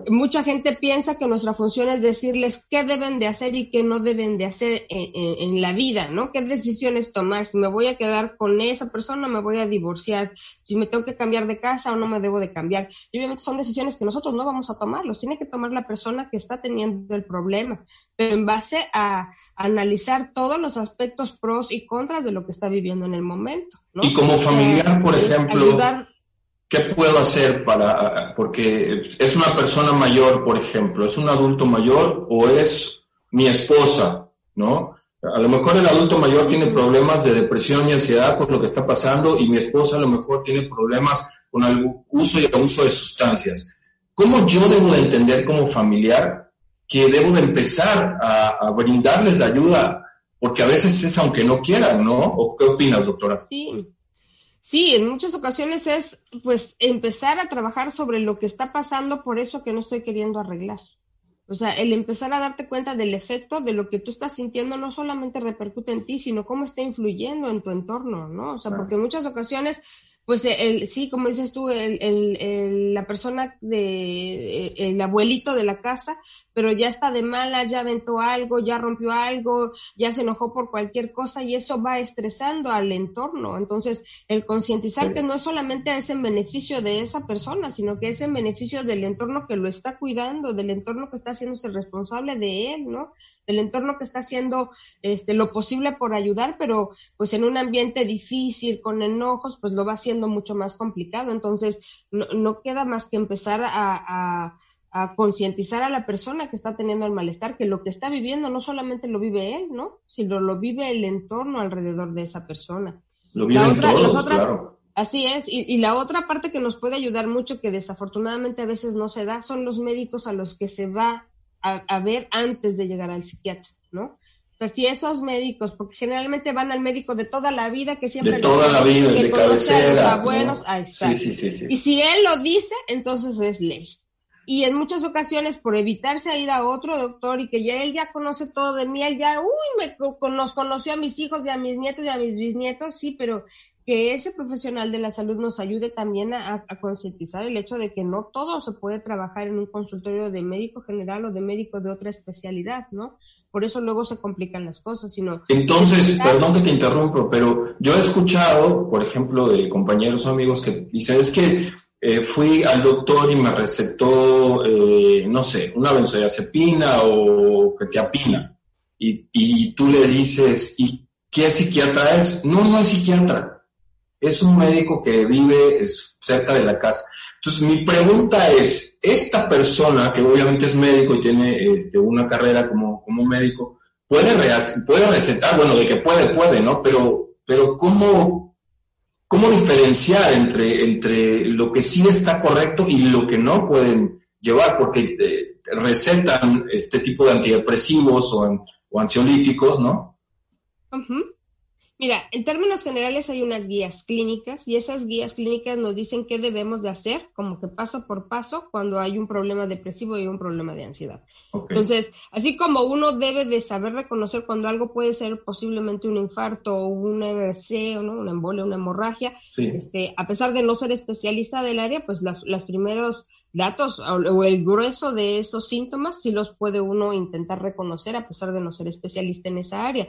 mucha gente piensa que nuestra función es decirles qué deben de hacer y qué no deben de hacer en, la vida, ¿no? ¿Qué decisiones tomar? Si me voy a quedar con esa persona, me voy a divorciar, si me tengo que cambiar de casa o no me debo de cambiar. Y obviamente son decisiones que nosotros no vamos a tomar, los tiene que tomar la persona que está teniendo el problema, pero en base a analizar todos los aspectos pros y contras de lo que está viviendo en el momento. Y como familiar, por ejemplo, ¿qué puedo hacer para, porque es una persona mayor, por ejemplo, es un adulto mayor o es mi esposa, ¿no? A lo mejor el adulto mayor tiene problemas de depresión y ansiedad por lo que está pasando y mi esposa a lo mejor tiene problemas con el uso y abuso de sustancias. ¿Cómo yo debo de entender como familiar que debo de empezar a, a brindarles la ayuda porque a veces es aunque no quieran, ¿no? ¿O qué opinas, doctora? Sí. Sí, en muchas ocasiones es pues empezar a trabajar sobre lo que está pasando por eso que no estoy queriendo arreglar. O sea, el empezar a darte cuenta del efecto de lo que tú estás sintiendo no solamente repercute en ti, sino cómo está influyendo en tu entorno, ¿no? O sea, porque en muchas ocasiones pues el, sí, como dices tú, el, el, la persona de, el abuelito de la casa, pero ya está de mala, ya aventó algo, ya rompió algo, ya se enojó por cualquier cosa y eso va estresando al entorno. Entonces, el concientizar que no es solamente es en beneficio de esa persona, sino que es en beneficio del entorno que lo está cuidando, del entorno que está haciéndose responsable de él, ¿no? Del entorno que está haciendo este, lo posible por ayudar, pero pues en un ambiente difícil, con enojos, pues lo va haciendo mucho más complicado. Entonces, no, queda más que empezar a, concientizar a la persona que está teniendo el malestar, que lo que está viviendo no solamente lo vive él, ¿no? Sino lo vive el entorno alrededor de esa persona. Lo viven todos, claro. Así es, y, la otra parte que nos puede ayudar mucho, que desafortunadamente a veces no se da, son los médicos a los que se va a ver antes de llegar al psiquiatra, ¿no? O sea, si esos médicos, porque generalmente van al médico de toda la vida, que siempre... De toda la vida, de cabecera. Ah, sí, sí, sí, y si él lo dice, entonces es ley. Y en muchas ocasiones, por evitarse a ir a otro doctor y que ya él ya conoce todo de mí, él ya, uy, me, nos conoció a mis hijos y a mis nietos y a mis bisnietos, sí, pero que ese profesional de la salud nos ayude también a, concientizar el hecho de que no todo se puede trabajar en un consultorio de médico general o de médico de otra especialidad, ¿no? Por eso luego se complican las cosas, sino... Entonces, perdón que te interrumpo, pero yo he escuchado, por ejemplo, de compañeros o amigos que dicen, es que eh, fui al doctor y me recetó, eh, no sé, una benzodiazepina o quetiapina. Y, y tú le dices, ¿y qué psiquiatra es? No, no es psiquiatra es un médico que vive cerca de la casa. Entonces, mi pregunta es, esta persona, que obviamente es médico y tiene este, una carrera como, como médico, puede, puede recetar, bueno, de que puede, puede, ¿no? Pero, pero ¿cómo, cómo diferenciar entre, entre lo que sí está correcto y lo que no pueden llevar? Porque eh, recetan este tipo de antidepresivos o, o ansiolíticos, ¿no? Mira, en términos generales hay unas guías clínicas y esas guías clínicas nos dicen qué debemos de hacer, como que paso por paso, cuando hay un problema depresivo y un problema de ansiedad. Entonces, así como uno debe de saber reconocer cuando algo puede ser posiblemente un infarto o un ERC, o ¿no? una embolia, una hemorragia, este, a pesar de no ser especialista del área, pues las, los primeros datos o el grueso de esos síntomas sí los puede uno intentar reconocer a pesar de no ser especialista en esa área.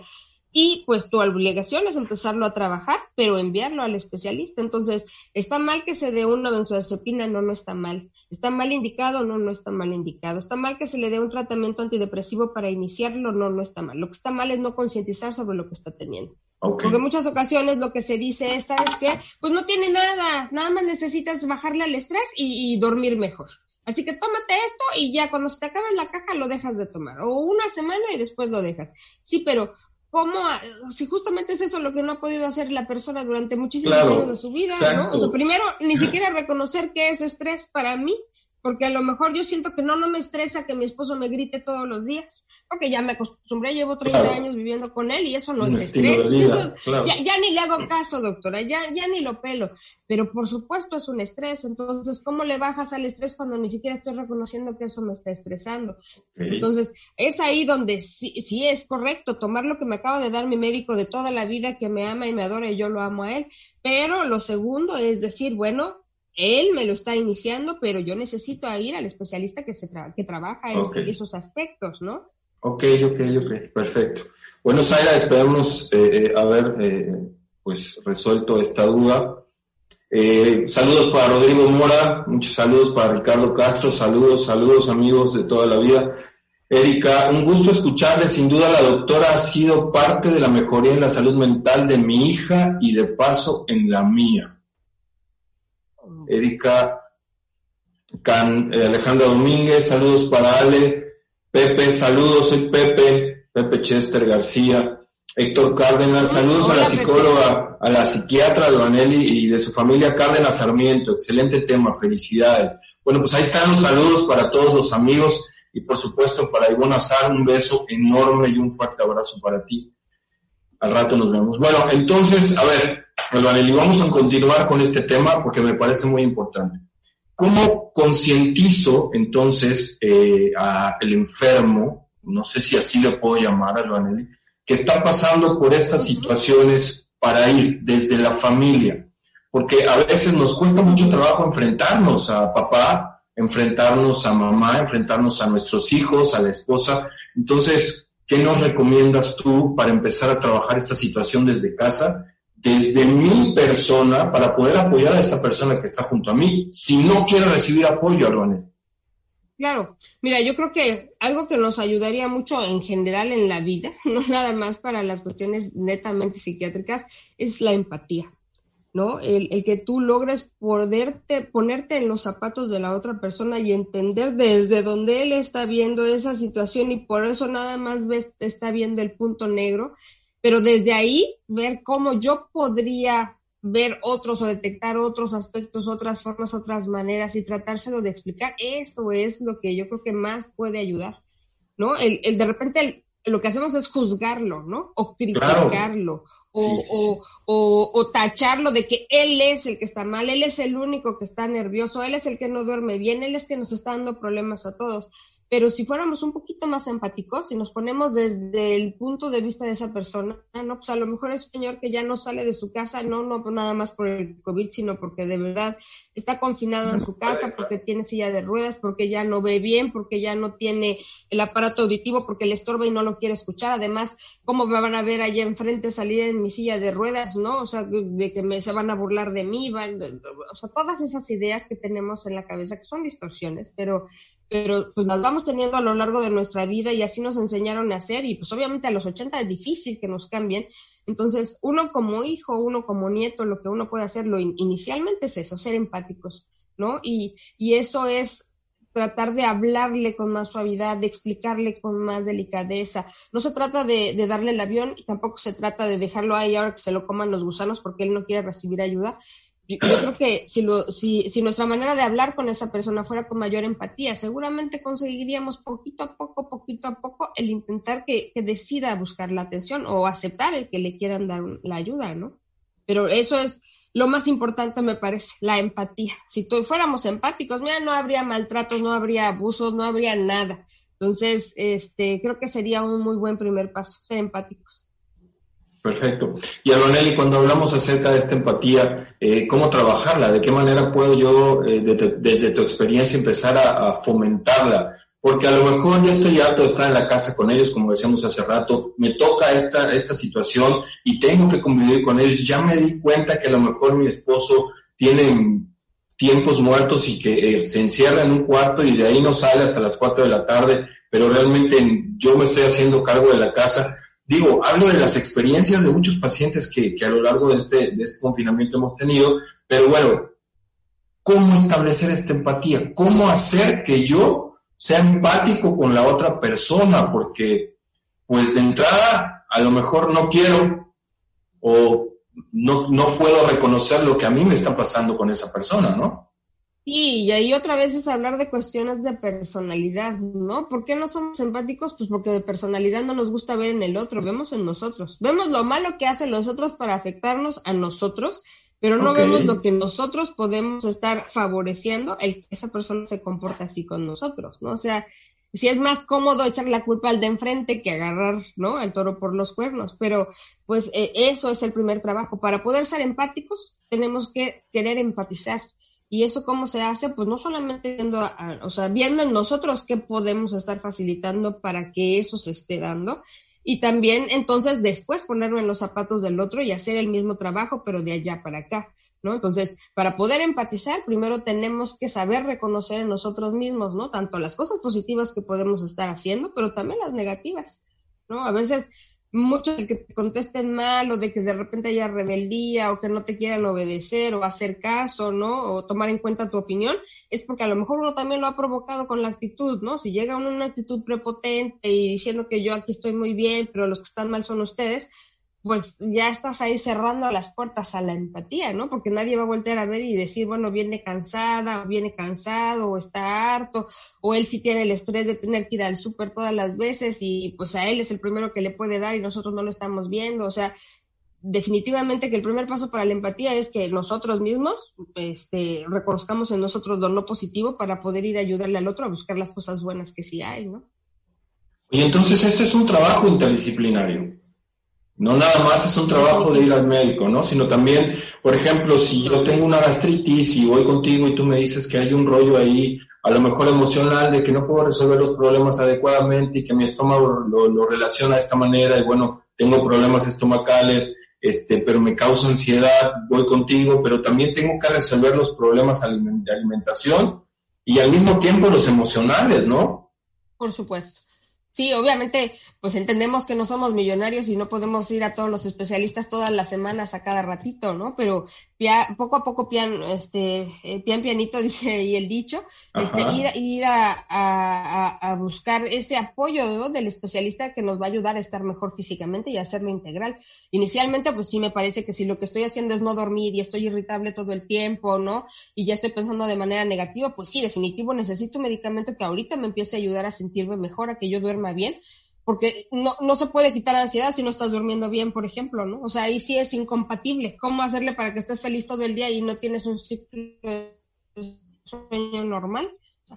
Y pues tu obligación es empezarlo a trabajar, pero enviarlo al especialista. Entonces, ¿está mal que se dé una benzodiazepina? No, no está mal. ¿Está mal indicado? No, no está mal indicado. ¿Está mal que se le dé un tratamiento antidepresivo para iniciarlo? No, no está mal. Lo que está mal es no concientizar sobre lo que está teniendo. Porque en muchas ocasiones lo que se dice es, ¿sabes qué? Pues no tiene nada, nada más necesitas bajarle al estrés y, y dormir mejor. Así que tómate esto y ya cuando se te acabe la caja lo dejas de tomar. O una semana y después lo dejas. Sí, pero ¿cómo? Si justamente es eso lo que no ha podido hacer la persona durante muchísimos años de su vida, ¿no? O sea, primero, ni siquiera reconocer qué es estrés para mí porque a lo mejor yo siento que no, no me estresa que mi esposo me grite todos los días, porque ya me acostumbré, llevo 30 años viviendo con él y eso no es estrés. ya, ni le hago caso, doctora, ya, ya ni lo pelo, pero por supuesto es un estrés, entonces, ¿cómo le bajas al estrés cuando ni siquiera estoy reconociendo que eso me está estresando? Entonces, es ahí donde sí, sí es correcto tomar lo que me acaba de dar mi médico de toda la vida, que me ama y me adora y yo lo amo a él, pero lo segundo es decir, bueno, él me lo está iniciando, pero yo necesito ir al especialista que, se que trabaja en esos aspectos, ¿no? Ok, ok, ok, perfecto. Bueno, Zaira, esperamos eh, eh, haber eh, pues resuelto esta duda. saludos para Rodrigo Mora, muchos saludos para Ricardo Castro, saludos, saludos amigos de toda la vida. Erika, un gusto escucharle. Sin duda la doctora ha sido parte de la mejoría en la salud mental de mi hija y de paso en la mía. Erika Can, eh, Alejandra Domínguez, saludos para Ale, Pepe, saludos, soy Pepe, Pepe Chester García, Héctor Cárdenas, saludos a la psicóloga, a la psiquiatra Luanelli y de su familia Cárdenas Sarmiento, excelente tema, felicidades. Bueno, pues ahí están los saludos para todos los amigos y por supuesto para Ivonne Azar, un beso enorme y un fuerte abrazo para ti. Al rato nos vemos. Bueno, entonces, a ver, y vamos a continuar con este tema porque me parece muy importante. ¿Cómo concientizo entonces eh, al enfermo, no sé si así le puedo llamar a que está pasando por estas situaciones para ir desde la familia? Porque a veces nos cuesta mucho trabajo enfrentarnos a papá, enfrentarnos a mamá, enfrentarnos a nuestros hijos, a la esposa. Entonces, ¿qué nos recomiendas tú para empezar a trabajar esta situación desde casa desde mi persona para poder apoyar a esa persona que está junto a mí, si no quiere recibir apoyo, Alone. Claro, mira, yo creo que algo que nos ayudaría mucho en general en la vida, no nada más para las cuestiones netamente psiquiátricas, es la empatía, ¿no? El, que tú logres poderte, ponerte en los zapatos de la otra persona y entender desde donde él está viendo esa situación y por eso nada más ves, está viendo el punto negro pero desde ahí ver cómo yo podría ver otros o detectar otros aspectos, otras formas, otras maneras y tratárselo de explicar, eso es lo que yo creo que más puede ayudar, ¿no? El, el de repente lo que hacemos es juzgarlo, ¿no? O criticarlo. O, o, o, o, tacharlo de que él es el que está mal, él es el único que está nervioso, él es el que no duerme bien, él es que nos está dando problemas a todos pero si fuéramos un poquito más empáticos y nos ponemos desde el punto de vista de esa persona, no, pues a lo mejor es un señor que ya no sale de su casa, no, no nada más por el COVID, sino porque de verdad está confinado en su casa, porque tiene silla de ruedas, porque ya no ve bien, porque ya no tiene el aparato auditivo, porque le estorba y no lo quiere escuchar. Además, ¿cómo me van a ver allá enfrente salir en mi silla de ruedas, no? O sea, de que me, se van a burlar de mí, van, o sea, todas esas ideas que tenemos en la cabeza que son distorsiones, pero pero pues las vamos teniendo a lo largo de nuestra vida y así nos enseñaron a hacer y pues obviamente a los 80 es difícil que nos cambien. Entonces, uno como hijo, uno como nieto, lo que uno puede hacer lo inicialmente es eso, ser empáticos, ¿no? Y, y eso es tratar de hablarle con más suavidad, de explicarle con más delicadeza. No se trata de, de, darle el avión y tampoco se trata de dejarlo ahí ahora que se lo coman los gusanos porque él no quiere recibir ayuda, yo, creo que si, lo, si, si nuestra manera de hablar con esa persona fuera con mayor empatía, seguramente conseguiríamos poquito a poco, poquito a poco, el intentar que, que decida buscar la atención o aceptar el que le quieran dar la ayuda, ¿no? Pero eso es lo más importante, me parece, la empatía. Si fuéramos empáticos, mira, no habría maltratos, no habría abusos, no habría nada. Entonces, este, creo que sería un muy buen primer paso, ser empáticos. Perfecto. Y Aloneli, cuando hablamos acerca de esta empatía, eh, ¿cómo trabajarla? ¿De qué manera puedo yo, eh, desde tu experiencia, empezar a, fomentarla? porque a lo mejor ya estoy harto de estar en la casa con ellos, como decíamos hace rato, me toca esta, esta situación y tengo que convivir con ellos. Ya me di cuenta que a lo mejor mi esposo tiene tiempos muertos y que eh, se encierra en un cuarto y de ahí no sale hasta las 4 de la tarde, pero realmente yo me estoy haciendo cargo de la casa. Digo, hablo de las experiencias de muchos pacientes que, que a lo largo de este, de este confinamiento hemos tenido, pero bueno, ¿cómo establecer esta empatía? ¿Cómo hacer que yo sea empático con la otra persona? Porque, pues de entrada, a lo mejor no quiero o no, no puedo reconocer lo que a mí me está pasando con esa persona, ¿no? Sí, y ahí otra vez es hablar de cuestiones de personalidad, ¿no? ¿Por qué no somos empáticos? Pues porque de personalidad no nos gusta ver en el otro, vemos en nosotros. Vemos lo malo que hacen los otros para afectarnos a nosotros, pero no vemos lo que nosotros podemos estar favoreciendo el que esa persona se comporta así con nosotros, ¿no? O sea, si es más cómodo echar la culpa al de enfrente que agarrar, ¿no? Al toro por los cuernos. Pero, pues, eh, eso es el primer trabajo. Para poder ser empáticos, tenemos que querer empatizar. Y eso cómo se hace, pues no solamente viendo, o sea, viendo en nosotros qué podemos estar facilitando para que eso se esté dando. Y también, entonces, después ponerlo en los zapatos del otro y hacer el mismo trabajo, pero de allá para acá. ¿no? Entonces, para poder empatizar, primero tenemos que saber reconocer en nosotros mismos, ¿no? Tanto las cosas positivas que podemos estar haciendo, pero también las negativas, ¿no? A veces mucho de que te contesten mal o de que de repente haya rebeldía o que no te quieran obedecer o hacer caso, ¿no? O tomar en cuenta tu opinión, es porque a lo mejor uno también lo ha provocado con la actitud, ¿no? Si llega uno una actitud prepotente y diciendo que yo aquí estoy muy bien, pero los que están mal son ustedes, pues ya estás ahí cerrando las puertas a la empatía, ¿no? Porque nadie va a voltear a ver y decir, bueno, viene cansada, o viene cansado, o está harto, o él sí tiene el estrés de tener que ir al súper todas las veces y pues a él es el primero que le puede dar y nosotros no lo estamos viendo, o sea, definitivamente que el primer paso para la empatía es que nosotros mismos este, reconozcamos en nosotros lo no positivo para poder ir a ayudarle al otro a buscar las cosas buenas que sí hay, ¿no? Y entonces este es un trabajo interdisciplinario. No nada más es un trabajo de ir al médico, ¿no? Sino también, por ejemplo, si yo tengo una gastritis y voy contigo y tú me dices que hay un rollo ahí, a lo mejor emocional, de que no puedo resolver los problemas adecuadamente y que mi estómago lo, relaciona de esta manera y bueno, tengo problemas estomacales, este, pero me causa ansiedad, voy contigo, pero también tengo que resolver los problemas de alimentación y al mismo tiempo los emocionales, ¿no? Por supuesto. Sí, obviamente, pues entendemos que no somos millonarios y no podemos ir a todos los especialistas todas las semanas a cada ratito, ¿no? Pero poco a poco, pian, este, eh, pian pianito, dice y el dicho, este, ir, ir a, a, buscar ese apoyo del especialista que nos va a ayudar a estar mejor físicamente y a hacerlo integral. Inicialmente, pues sí me parece que si lo que estoy haciendo es no dormir y estoy irritable todo el tiempo, ¿no? Y ya estoy pensando de manera negativa, pues sí, definitivo, necesito un medicamento que ahorita me empiece a ayudar a sentirme mejor, a que yo duerma bien, porque no, no se puede quitar ansiedad si no estás durmiendo bien, por ejemplo, ¿no? O sea, ahí sí es incompatible. ¿Cómo hacerle para que estés feliz todo el día y no tienes un ciclo de sueño normal?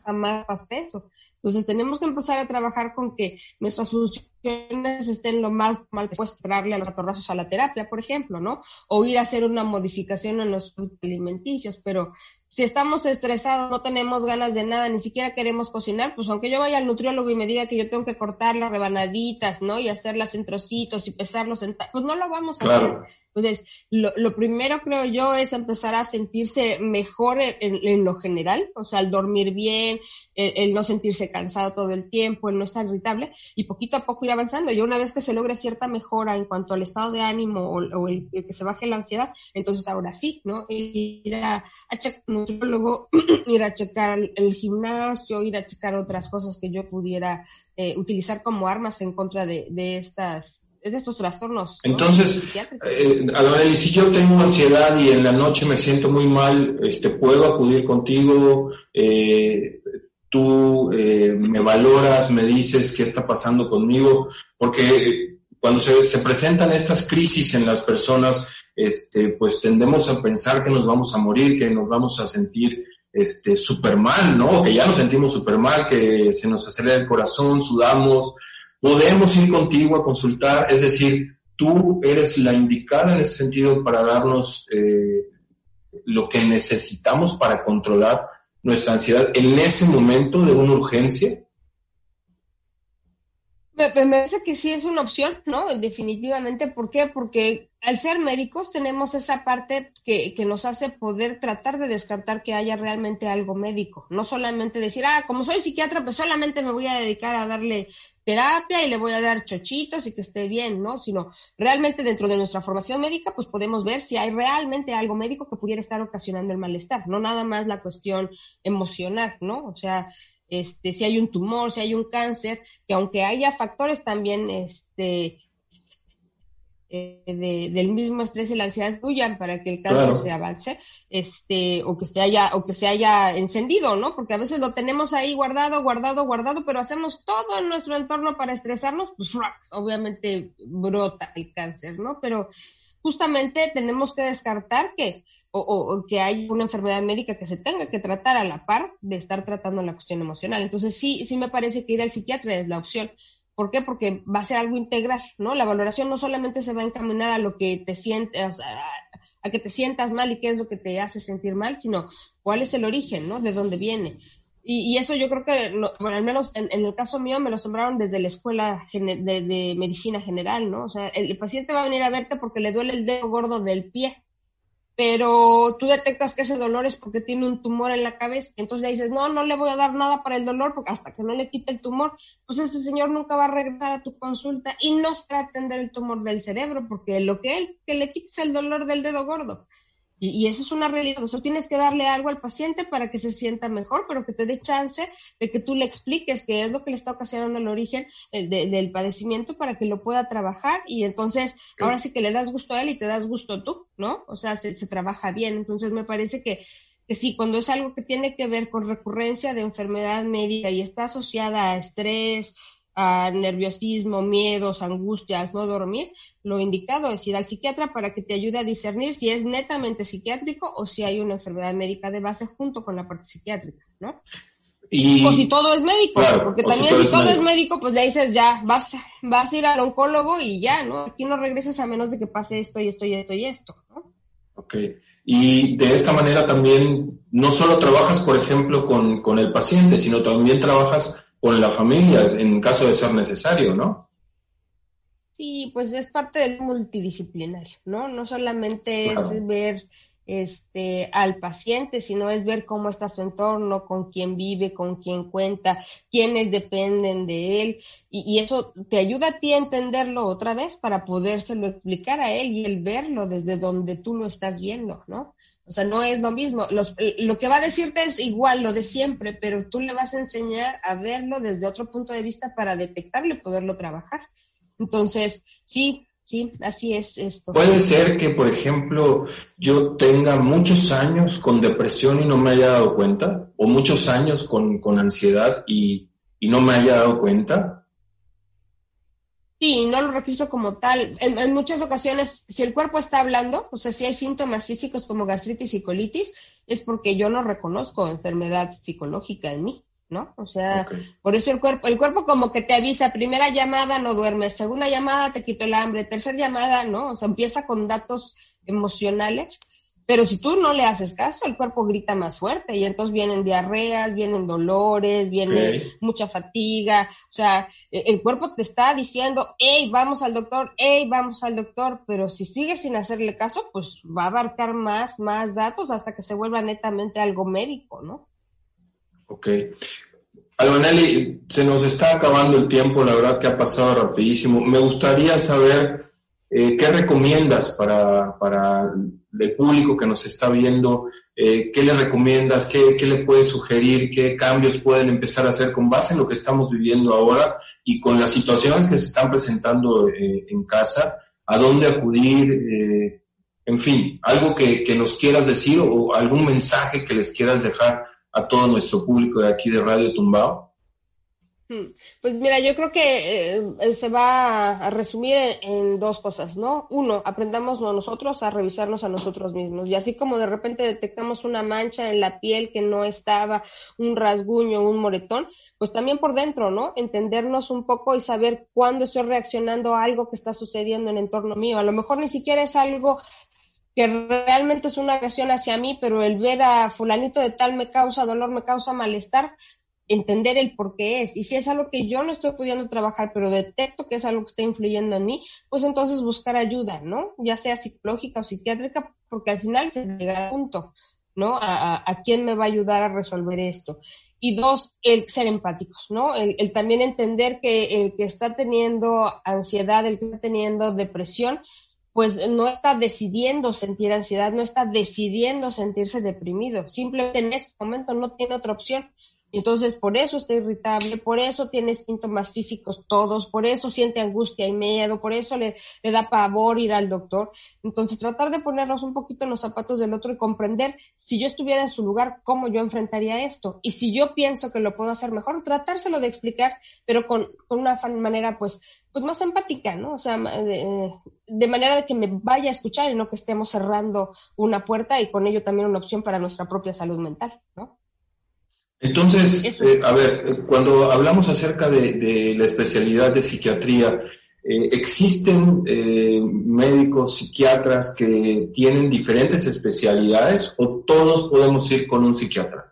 Jamás pasa eso. Entonces tenemos que empezar a trabajar con que nuestras funciones estén lo más mal que puedes esperarle a los atorrazos a la terapia, por ejemplo, ¿no? O ir a hacer una modificación en los alimenticios, pero si estamos estresados, no tenemos ganas de nada, ni siquiera queremos cocinar, pues aunque yo vaya al nutriólogo y me diga que yo tengo que cortar las rebanaditas, ¿no? Y hacerlas en trocitos y pesarlos en... Pues no lo vamos a hacer. Entonces, lo, lo, primero creo yo es empezar a sentirse mejor en, lo general, o sea, el dormir bien, el, no sentirse cansado todo el tiempo, el no estar irritable, y poquito a poco ir avanzando. Y una vez que se logre cierta mejora en cuanto al estado de ánimo o, el, que se baje la ansiedad, entonces ahora sí, ¿no? Ir a, a checar un nutriólogo, ir a checar el, gimnasio, ir a checar otras cosas que yo pudiera eh, utilizar como armas en contra de estas de estos trastornos. Entonces, eh, si yo tengo ansiedad y en la noche me siento muy mal, este, puedo acudir contigo, eh, tú eh, me valoras, me dices qué está pasando conmigo, porque cuando se, se, presentan estas crisis en las personas, este, pues tendemos a pensar que nos vamos a morir, que nos vamos a sentir este súper mal, ¿no? Que ya nos sentimos súper mal, que se nos acelera el corazón, sudamos, podemos ir contigo a consultar, es decir, tú eres la indicada en ese sentido para darnos eh, lo que necesitamos para controlar nuestra ansiedad en ese momento de una urgencia. Me, parece que sí es una opción, ¿no? Definitivamente. ¿Por qué? Porque al ser médicos tenemos esa parte que, que, nos hace poder tratar de descartar que haya realmente algo médico. No solamente decir, ah, como soy psiquiatra, pues solamente me voy a dedicar a darle terapia y le voy a dar chochitos y que esté bien, ¿no? Sino realmente dentro de nuestra formación médica, pues podemos ver si hay realmente algo médico que pudiera estar ocasionando el malestar, no nada más la cuestión emocional, ¿no? O sea, este, si hay un tumor, si hay un cáncer, que aunque haya factores también este, eh, del mismo estrés y la ansiedad fluyan para que el cáncer se avance, este, o que se haya, o que se haya encendido, ¿no? Porque a veces lo tenemos ahí guardado, guardado, guardado, pero hacemos todo en nuestro entorno para estresarnos, pues obviamente brota el cáncer, ¿no? Pero justamente tenemos que descartar que, o, que hay una enfermedad médica que se tenga que tratar a la par de estar tratando la cuestión emocional. Entonces sí, sí me parece que ir al psiquiatra es la opción. ¿Por qué? Porque va a ser algo integral, ¿no? La valoración no solamente se va a encaminar a lo que te sientes, a que te sientas mal y qué es lo que te hace sentir mal, sino cuál es el origen, ¿no? De dónde viene. Y, eso yo creo que, bueno, al menos en, el caso mío me lo sembraron desde la escuela de, medicina general, ¿no? O sea, el, paciente va a venir a verte porque le duele el dedo gordo del pie, pero tú detectas que ese dolor es porque tiene un tumor en la cabeza, entonces le dices, no, no le voy a dar nada para el dolor porque hasta que no le quite el tumor, pues ese señor nunca va a regresar a tu consulta y no se va a atender el tumor del cerebro porque lo que él, que le quite el dolor del dedo gordo. Y, eso es una realidad. O sea, tienes que darle algo al paciente para que se sienta mejor, pero que te dé chance de que tú le expliques qué es lo que le está ocasionando el origen eh, del padecimiento para que lo pueda trabajar. Y entonces, ahora sí que le das gusto a él y te das gusto tú, ¿no? O sea, se, se trabaja bien. Entonces, me parece que, que sí, cuando es algo que tiene que ver con recurrencia de enfermedad médica y está asociada a estrés, a nerviosismo, miedos, angustias, no dormir, lo indicado es ir al psiquiatra para que te ayude a discernir si es netamente psiquiátrico o si hay una enfermedad médica de base junto con la parte psiquiátrica, ¿no? Y, o si todo es médico, porque también si todo, es, médico. pues le dices ya, vas, vas a ir al oncólogo y ya, ¿no? Aquí no regresas a menos de que pase esto y esto y esto y esto, ¿no? Ok. Y de esta manera también no solo trabajas, por ejemplo, con, con el paciente, sino también trabajas con la familia en caso de ser necesario, ¿no? Sí, pues es parte del multidisciplinario, ¿no? No solamente es ver este al paciente, sino es ver cómo está su entorno, con quién vive, con quién cuenta, quiénes dependen de él, y, y, eso te ayuda a ti a entenderlo otra vez para podérselo explicar a él y el verlo desde donde tú lo estás viendo, ¿no? O sea, no es lo mismo. Eh, lo que va a decirte es igual, lo de siempre, pero tú le vas a enseñar a verlo desde otro punto de vista para detectarlo y poderlo trabajar. Entonces, sí, sí, así es esto. Puede ser que, por ejemplo, yo tenga muchos años con depresión y no me haya dado cuenta, o muchos años con, ansiedad y, y no me haya dado cuenta. Sí, no lo registro como tal. En, muchas ocasiones, si el cuerpo está hablando, o sea, si hay síntomas físicos como gastritis y colitis, es porque yo no reconozco enfermedad psicológica en mí, ¿no? O sea, por eso el cuerpo, el cuerpo como que te avisa, primera llamada no duermes, segunda llamada te quito el hambre, tercera llamada, ¿no? O sea, empieza con datos emocionales pero si tú no le haces caso, el cuerpo grita más fuerte y entonces vienen diarreas, vienen dolores, viene mucha fatiga. O sea, e, el cuerpo te está diciendo, hey, vamos al doctor, hey, vamos al doctor, pero si sigues sin hacerle caso, pues va a abarcar más, más datos hasta que se vuelva netamente algo médico, ¿no? Ok. Albanelli, se nos está acabando el tiempo, la verdad que ha pasado rapidísimo. Me gustaría saber eh, qué recomiendas para, para del público que nos está viendo, eh, ¿qué le recomiendas? ¿Qué, ¿Qué, le puedes sugerir? ¿Qué cambios pueden empezar a hacer con base en lo que estamos viviendo ahora y con las situaciones que se están presentando eh, en casa? ¿A dónde acudir? En fin, algo que, que nos quieras decir o algún mensaje que les quieras dejar a todo nuestro público de aquí de Radio Tumbao. Hmm. Pues mira, yo creo que eh, se va a, resumir en, dos cosas, ¿no? Uno, aprendamos nosotros a revisarnos a nosotros mismos. Y así como de repente detectamos una mancha en la piel que no estaba, un rasguño, un moretón, pues también por dentro, ¿no? Entendernos un poco y saber cuándo estoy reaccionando a algo que está sucediendo en el entorno mío. A lo mejor ni siquiera es algo que realmente es una agresión hacia mí, pero el ver a fulanito de tal me causa dolor, me causa malestar, entender el por qué es. Y si es algo que yo no estoy pudiendo trabajar, pero detecto que es algo que está influyendo en mí, pues entonces buscar ayuda, ¿no? Ya sea psicológica o psiquiátrica, porque al final se llega al punto, ¿no? A, a, quién me va a ayudar a resolver esto. Y dos, el ser empáticos, ¿no? El, el, también entender que el que está teniendo ansiedad, el que está teniendo depresión, pues no está decidiendo sentir ansiedad, no está decidiendo sentirse deprimido. Simplemente en este momento no tiene otra opción entonces, por eso está irritable, por eso tiene síntomas físicos todos, por eso siente angustia y miedo, por eso le, da pavor ir al doctor. Entonces, tratar de ponernos un poquito en los zapatos del otro y comprender si yo estuviera en su lugar, cómo yo enfrentaría esto. Y si yo pienso que lo puedo hacer mejor, tratárselo de explicar, pero con, con una manera, pues, pues más empática, ¿no? O sea, de, de manera de que me vaya a escuchar y no que estemos cerrando una puerta y con ello también una opción para nuestra propia salud mental, ¿no? Entonces, eh, a ver, eh, cuando hablamos acerca de, la especialidad de psiquiatría, eh, ¿existen médicos, psiquiatras que tienen diferentes especialidades o todos podemos ir con un psiquiatra?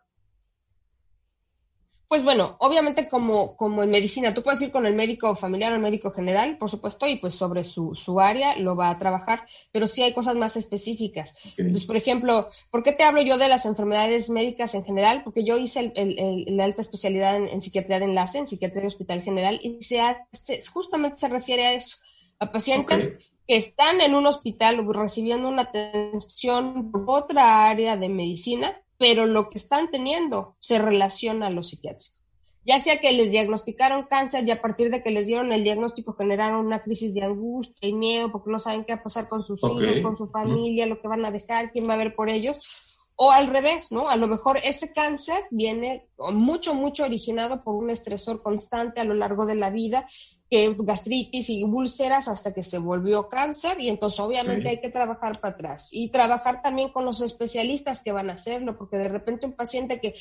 Pues bueno, obviamente como, como en medicina, tú puedes ir con el médico familiar o el médico general, por supuesto, y pues sobre su, su área lo va a trabajar, pero sí hay cosas más específicas. Entonces, por ejemplo, ¿por qué te hablo yo de las enfermedades médicas en general? Porque yo hice el, la alta especialidad en, psiquiatría de enlace, en psiquiatría de hospital general, y se, justamente se refiere a eso, a pacientes que están en un hospital recibiendo una atención por otra área de medicina pero lo que están teniendo se relaciona a lo psiquiátrico. Ya sea que les diagnosticaron cáncer y a partir de que les dieron el diagnóstico generaron una crisis de angustia y miedo porque no saben qué va a pasar con sus hijos, con su familia, lo que van a dejar, quién va a ver por ellos. O al revés, ¿no? A lo mejor ese cáncer viene mucho, mucho originado por un estresor constante a lo largo de la vida, que gastritis y úlceras hasta que se volvió cáncer y entonces obviamente hay que trabajar para atrás. Y trabajar también con los especialistas que van a hacerlo, porque de repente un paciente que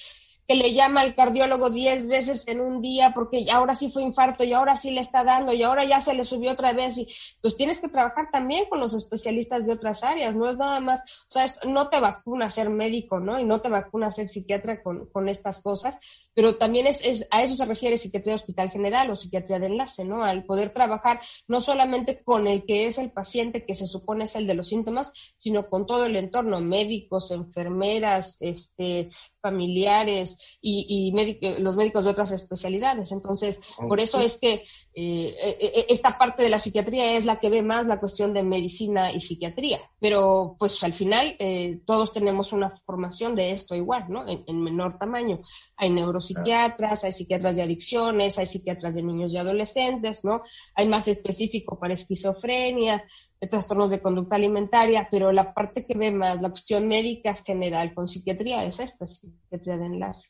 que le llama al cardiólogo 10 veces en un día porque ahora sí fue infarto y ahora sí le está dando y ahora ya se le subió otra vez y pues tienes que trabajar también con los especialistas de otras áreas, no es nada más, o sea, no te vacuna ser médico, ¿no? Y no te vacuna ser psiquiatra con, con estas cosas, pero también es, es, a eso se refiere psiquiatría hospital general o psiquiatría de enlace, ¿no? Al poder trabajar no solamente con el que es el paciente que se supone es el de los síntomas, sino con todo el entorno, médicos, enfermeras, este, familiares y, los médicos de otras especialidades. Entonces, por eso es que eh, eh, eh, esta parte de la psiquiatría es la que ve más la cuestión de medicina y psiquiatría. Pero, pues al final, todos tenemos una formación de esto igual, ¿no? En, en, menor tamaño. Hay neuropsiquiatras, hay psiquiatras de adicciones, hay psiquiatras de niños y adolescentes, ¿no? Hay más específico para esquizofrenia, de trastornos de conducta alimentaria, pero la parte que ve más la cuestión médica general con psiquiatría es esta, psiquiatría de enlace.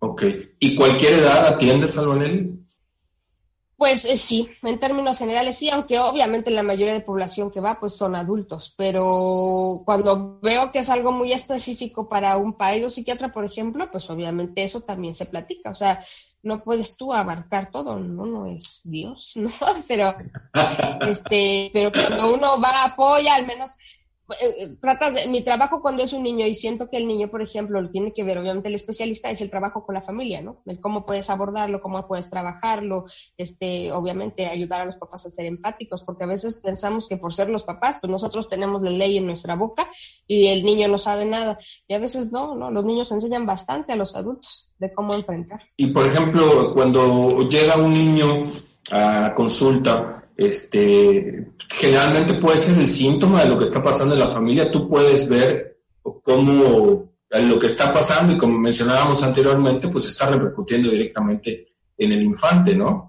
Ok. ¿Y cualquier edad atiende Salonelli? Pues eh, sí, en términos generales sí, aunque obviamente la mayoría de población que va pues son adultos, pero cuando veo que es algo muy específico para un país o psiquiatra, por ejemplo, pues obviamente eso también se platica, o sea, no puedes tú abarcar todo, no, no es Dios, ¿no? Pero, este, pero cuando uno va, apoya, al menos tratas de, mi trabajo cuando es un niño y siento que el niño, por ejemplo, lo tiene que ver, obviamente el especialista es el trabajo con la familia, ¿no? El cómo puedes abordarlo, cómo puedes trabajarlo, este, obviamente ayudar a los papás a ser empáticos, porque a veces pensamos que por ser los papás, pues nosotros tenemos la ley en nuestra boca y el niño no sabe nada. Y a veces no, ¿no? Los niños enseñan bastante a los adultos de cómo enfrentar. Y por ejemplo, cuando llega un niño a consulta, este, generalmente puede ser el síntoma de lo que está pasando en la familia. Tú puedes ver cómo lo que está pasando y como mencionábamos anteriormente, pues está repercutiendo directamente en el infante, ¿no?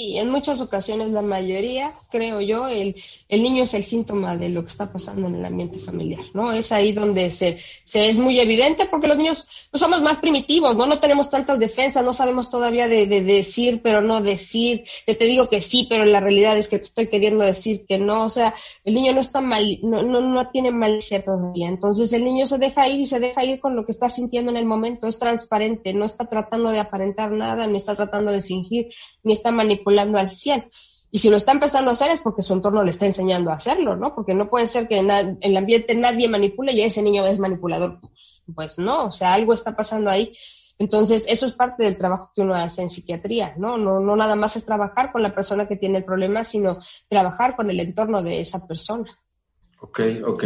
Y en muchas ocasiones, la mayoría, creo yo, el, el, niño es el síntoma de lo que está pasando en el ambiente familiar, ¿no? Es ahí donde se, se es muy evidente porque los niños pues somos más primitivos, ¿no? No tenemos tantas defensas, no sabemos todavía de, de, decir, pero no decir, que te digo que sí, pero la realidad es que te estoy queriendo decir que no, o sea, el niño no está mal, no, no, no tiene malicia todavía, entonces el niño se deja ir y se deja ir con lo que está sintiendo en el momento, es transparente, no está tratando de aparentar nada, ni está tratando de fingir, ni está manipulando manipulando al 100. Y si lo está empezando a hacer es porque su entorno le está enseñando a hacerlo, ¿no? Porque no puede ser que en el ambiente nadie manipule y ese niño es manipulador. Pues no, o sea, algo está pasando ahí. Entonces, eso es parte del trabajo que uno hace en psiquiatría, ¿no? No, no nada más es trabajar con la persona que tiene el problema, sino trabajar con el entorno de esa persona. Ok, ok.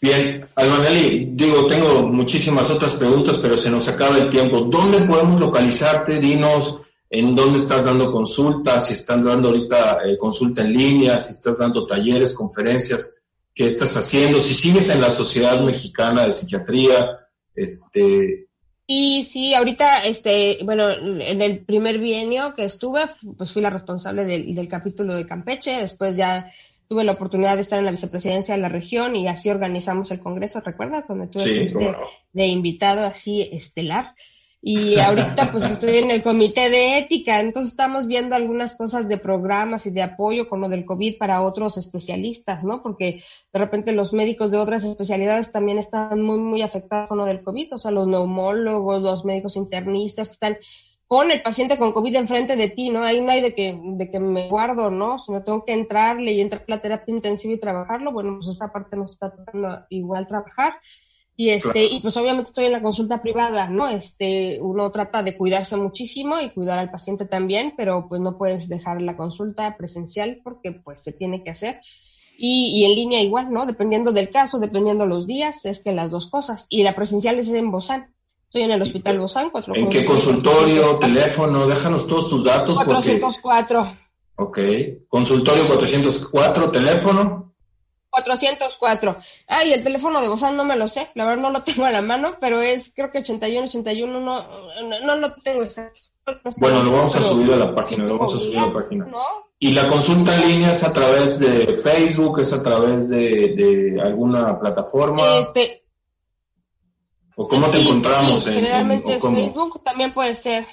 Bien, Almanelli, digo, tengo muchísimas otras preguntas, pero se nos acaba el tiempo. ¿Dónde podemos localizarte? Dinos en dónde estás dando consultas, si estás dando ahorita eh, consulta en línea, si estás dando talleres, conferencias, qué estás haciendo, si sigues en la Sociedad Mexicana de Psiquiatría, este... Y sí, ahorita, este, bueno, en el primer bienio que estuve, pues fui la responsable del, del capítulo de Campeche, después ya tuve la oportunidad de estar en la vicepresidencia de la región y así organizamos el congreso, ¿recuerdas? Donde tú estuviste de invitado así estelar. Y ahorita pues estoy en el comité de ética, entonces estamos viendo algunas cosas de programas y de apoyo con lo del COVID para otros especialistas, ¿no? Porque de repente los médicos de otras especialidades también están muy, muy afectados con lo del COVID, o sea, los neumólogos, los médicos internistas que están con el paciente con COVID enfrente de ti, ¿no? Ahí no hay de que, de que me guardo, ¿no? Si no tengo que entrarle y entrar a la terapia intensiva y trabajarlo, bueno, pues esa parte nos está tocando igual trabajar. Y este, y pues obviamente estoy en la consulta privada, ¿no? Este, uno trata de cuidarse muchísimo y cuidar al paciente también, pero pues no puedes dejar la consulta presencial porque pues se tiene que hacer. Y, y en línea igual, ¿no? Dependiendo del caso, dependiendo los días, es que las dos cosas. Y la presencial es en Bozán. Estoy en el Hospital Bozán. ¿En qué consultorio, teléfono? Déjanos todos tus datos. 404. Ok. Consultorio 404, teléfono. 404. Ah, y el teléfono de Bozán no me lo sé, la verdad no lo tengo a la mano, pero es creo que 81, 81, no, no, lo tengo exacto. bueno, lo vamos a subir a la página, lo vamos a subir a la página. Y la consulta en línea es a través de Facebook, es a través de, de alguna plataforma. Este, ¿O cómo te encontramos? Sí, generalmente en, Facebook también puede ser.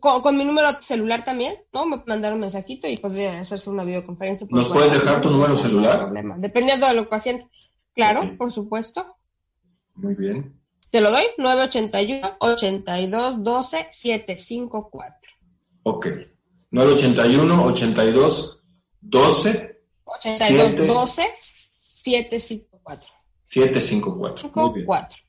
Con, mi número celular también, ¿no? Me mandaron un mensajito y podría hacerse una videoconferencia. ¿Nos puedes dejar tu número celular? Dependiendo de lo paciente. Claro, por supuesto. Muy bien. Te lo doy, 981-82-12-754. Ok. 981-82-12. 82-12-754. 754. 54.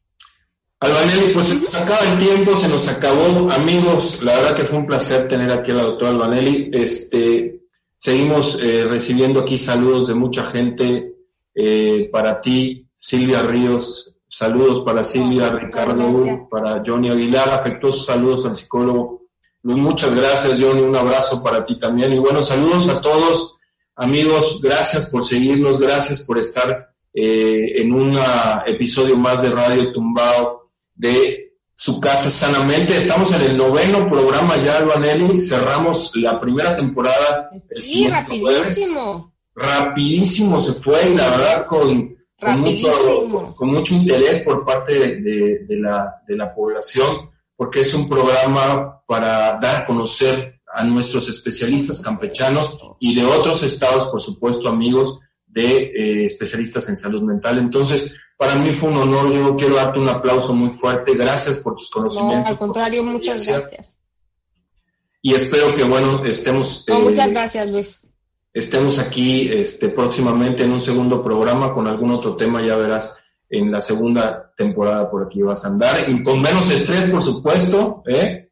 Albanelli, pues se nos acaba el tiempo, se nos acabó. Amigos, la verdad que fue un placer tener aquí a la doctora Albanelli. Este, seguimos eh, recibiendo aquí saludos de mucha gente. Eh, para ti, Silvia Ríos, saludos para Silvia, Ricardo, para Johnny Aguilar, afectuosos saludos al psicólogo. Muchas gracias, Johnny, un abrazo para ti también. Y bueno, saludos a todos, amigos, gracias por seguirnos, gracias por estar eh, en un episodio más de Radio Tumbao de su casa sanamente. Estamos en el noveno programa ya, Luanelli. Cerramos la primera temporada. sí, rapidísimo. Rapidísimo se fue y la verdad con, con, mucho, con mucho interés por parte de, de, la, de la población, porque es un programa para dar a conocer a nuestros especialistas campechanos y de otros estados, por supuesto, amigos de eh, especialistas en salud mental. Entonces, para mí fue un honor, yo quiero darte un aplauso muy fuerte, gracias por tus conocimientos. al contrario, muchas gracias. Y espero que, bueno, estemos... muchas eh, gracias, Luis. Estemos aquí este, próximamente en un segundo programa con algún otro tema, ya verás, en la segunda temporada por aquí vas a andar, y con menos estrés, por supuesto, ¿eh?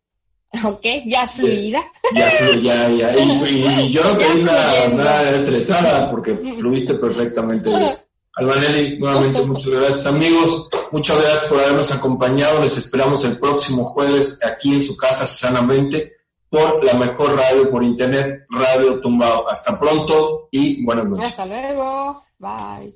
Ok, ya fluida. Ya, ya, ya. Y, yo no pedí nada, nada, estresada porque mm. fluiste perfectamente. Albanelli, nuevamente muchas gracias amigos, muchas gracias por habernos acompañado, les esperamos el próximo jueves aquí en su casa sanamente por la mejor radio por internet, Radio Tumbado. Hasta pronto y buenas noches. Hasta luego, bye.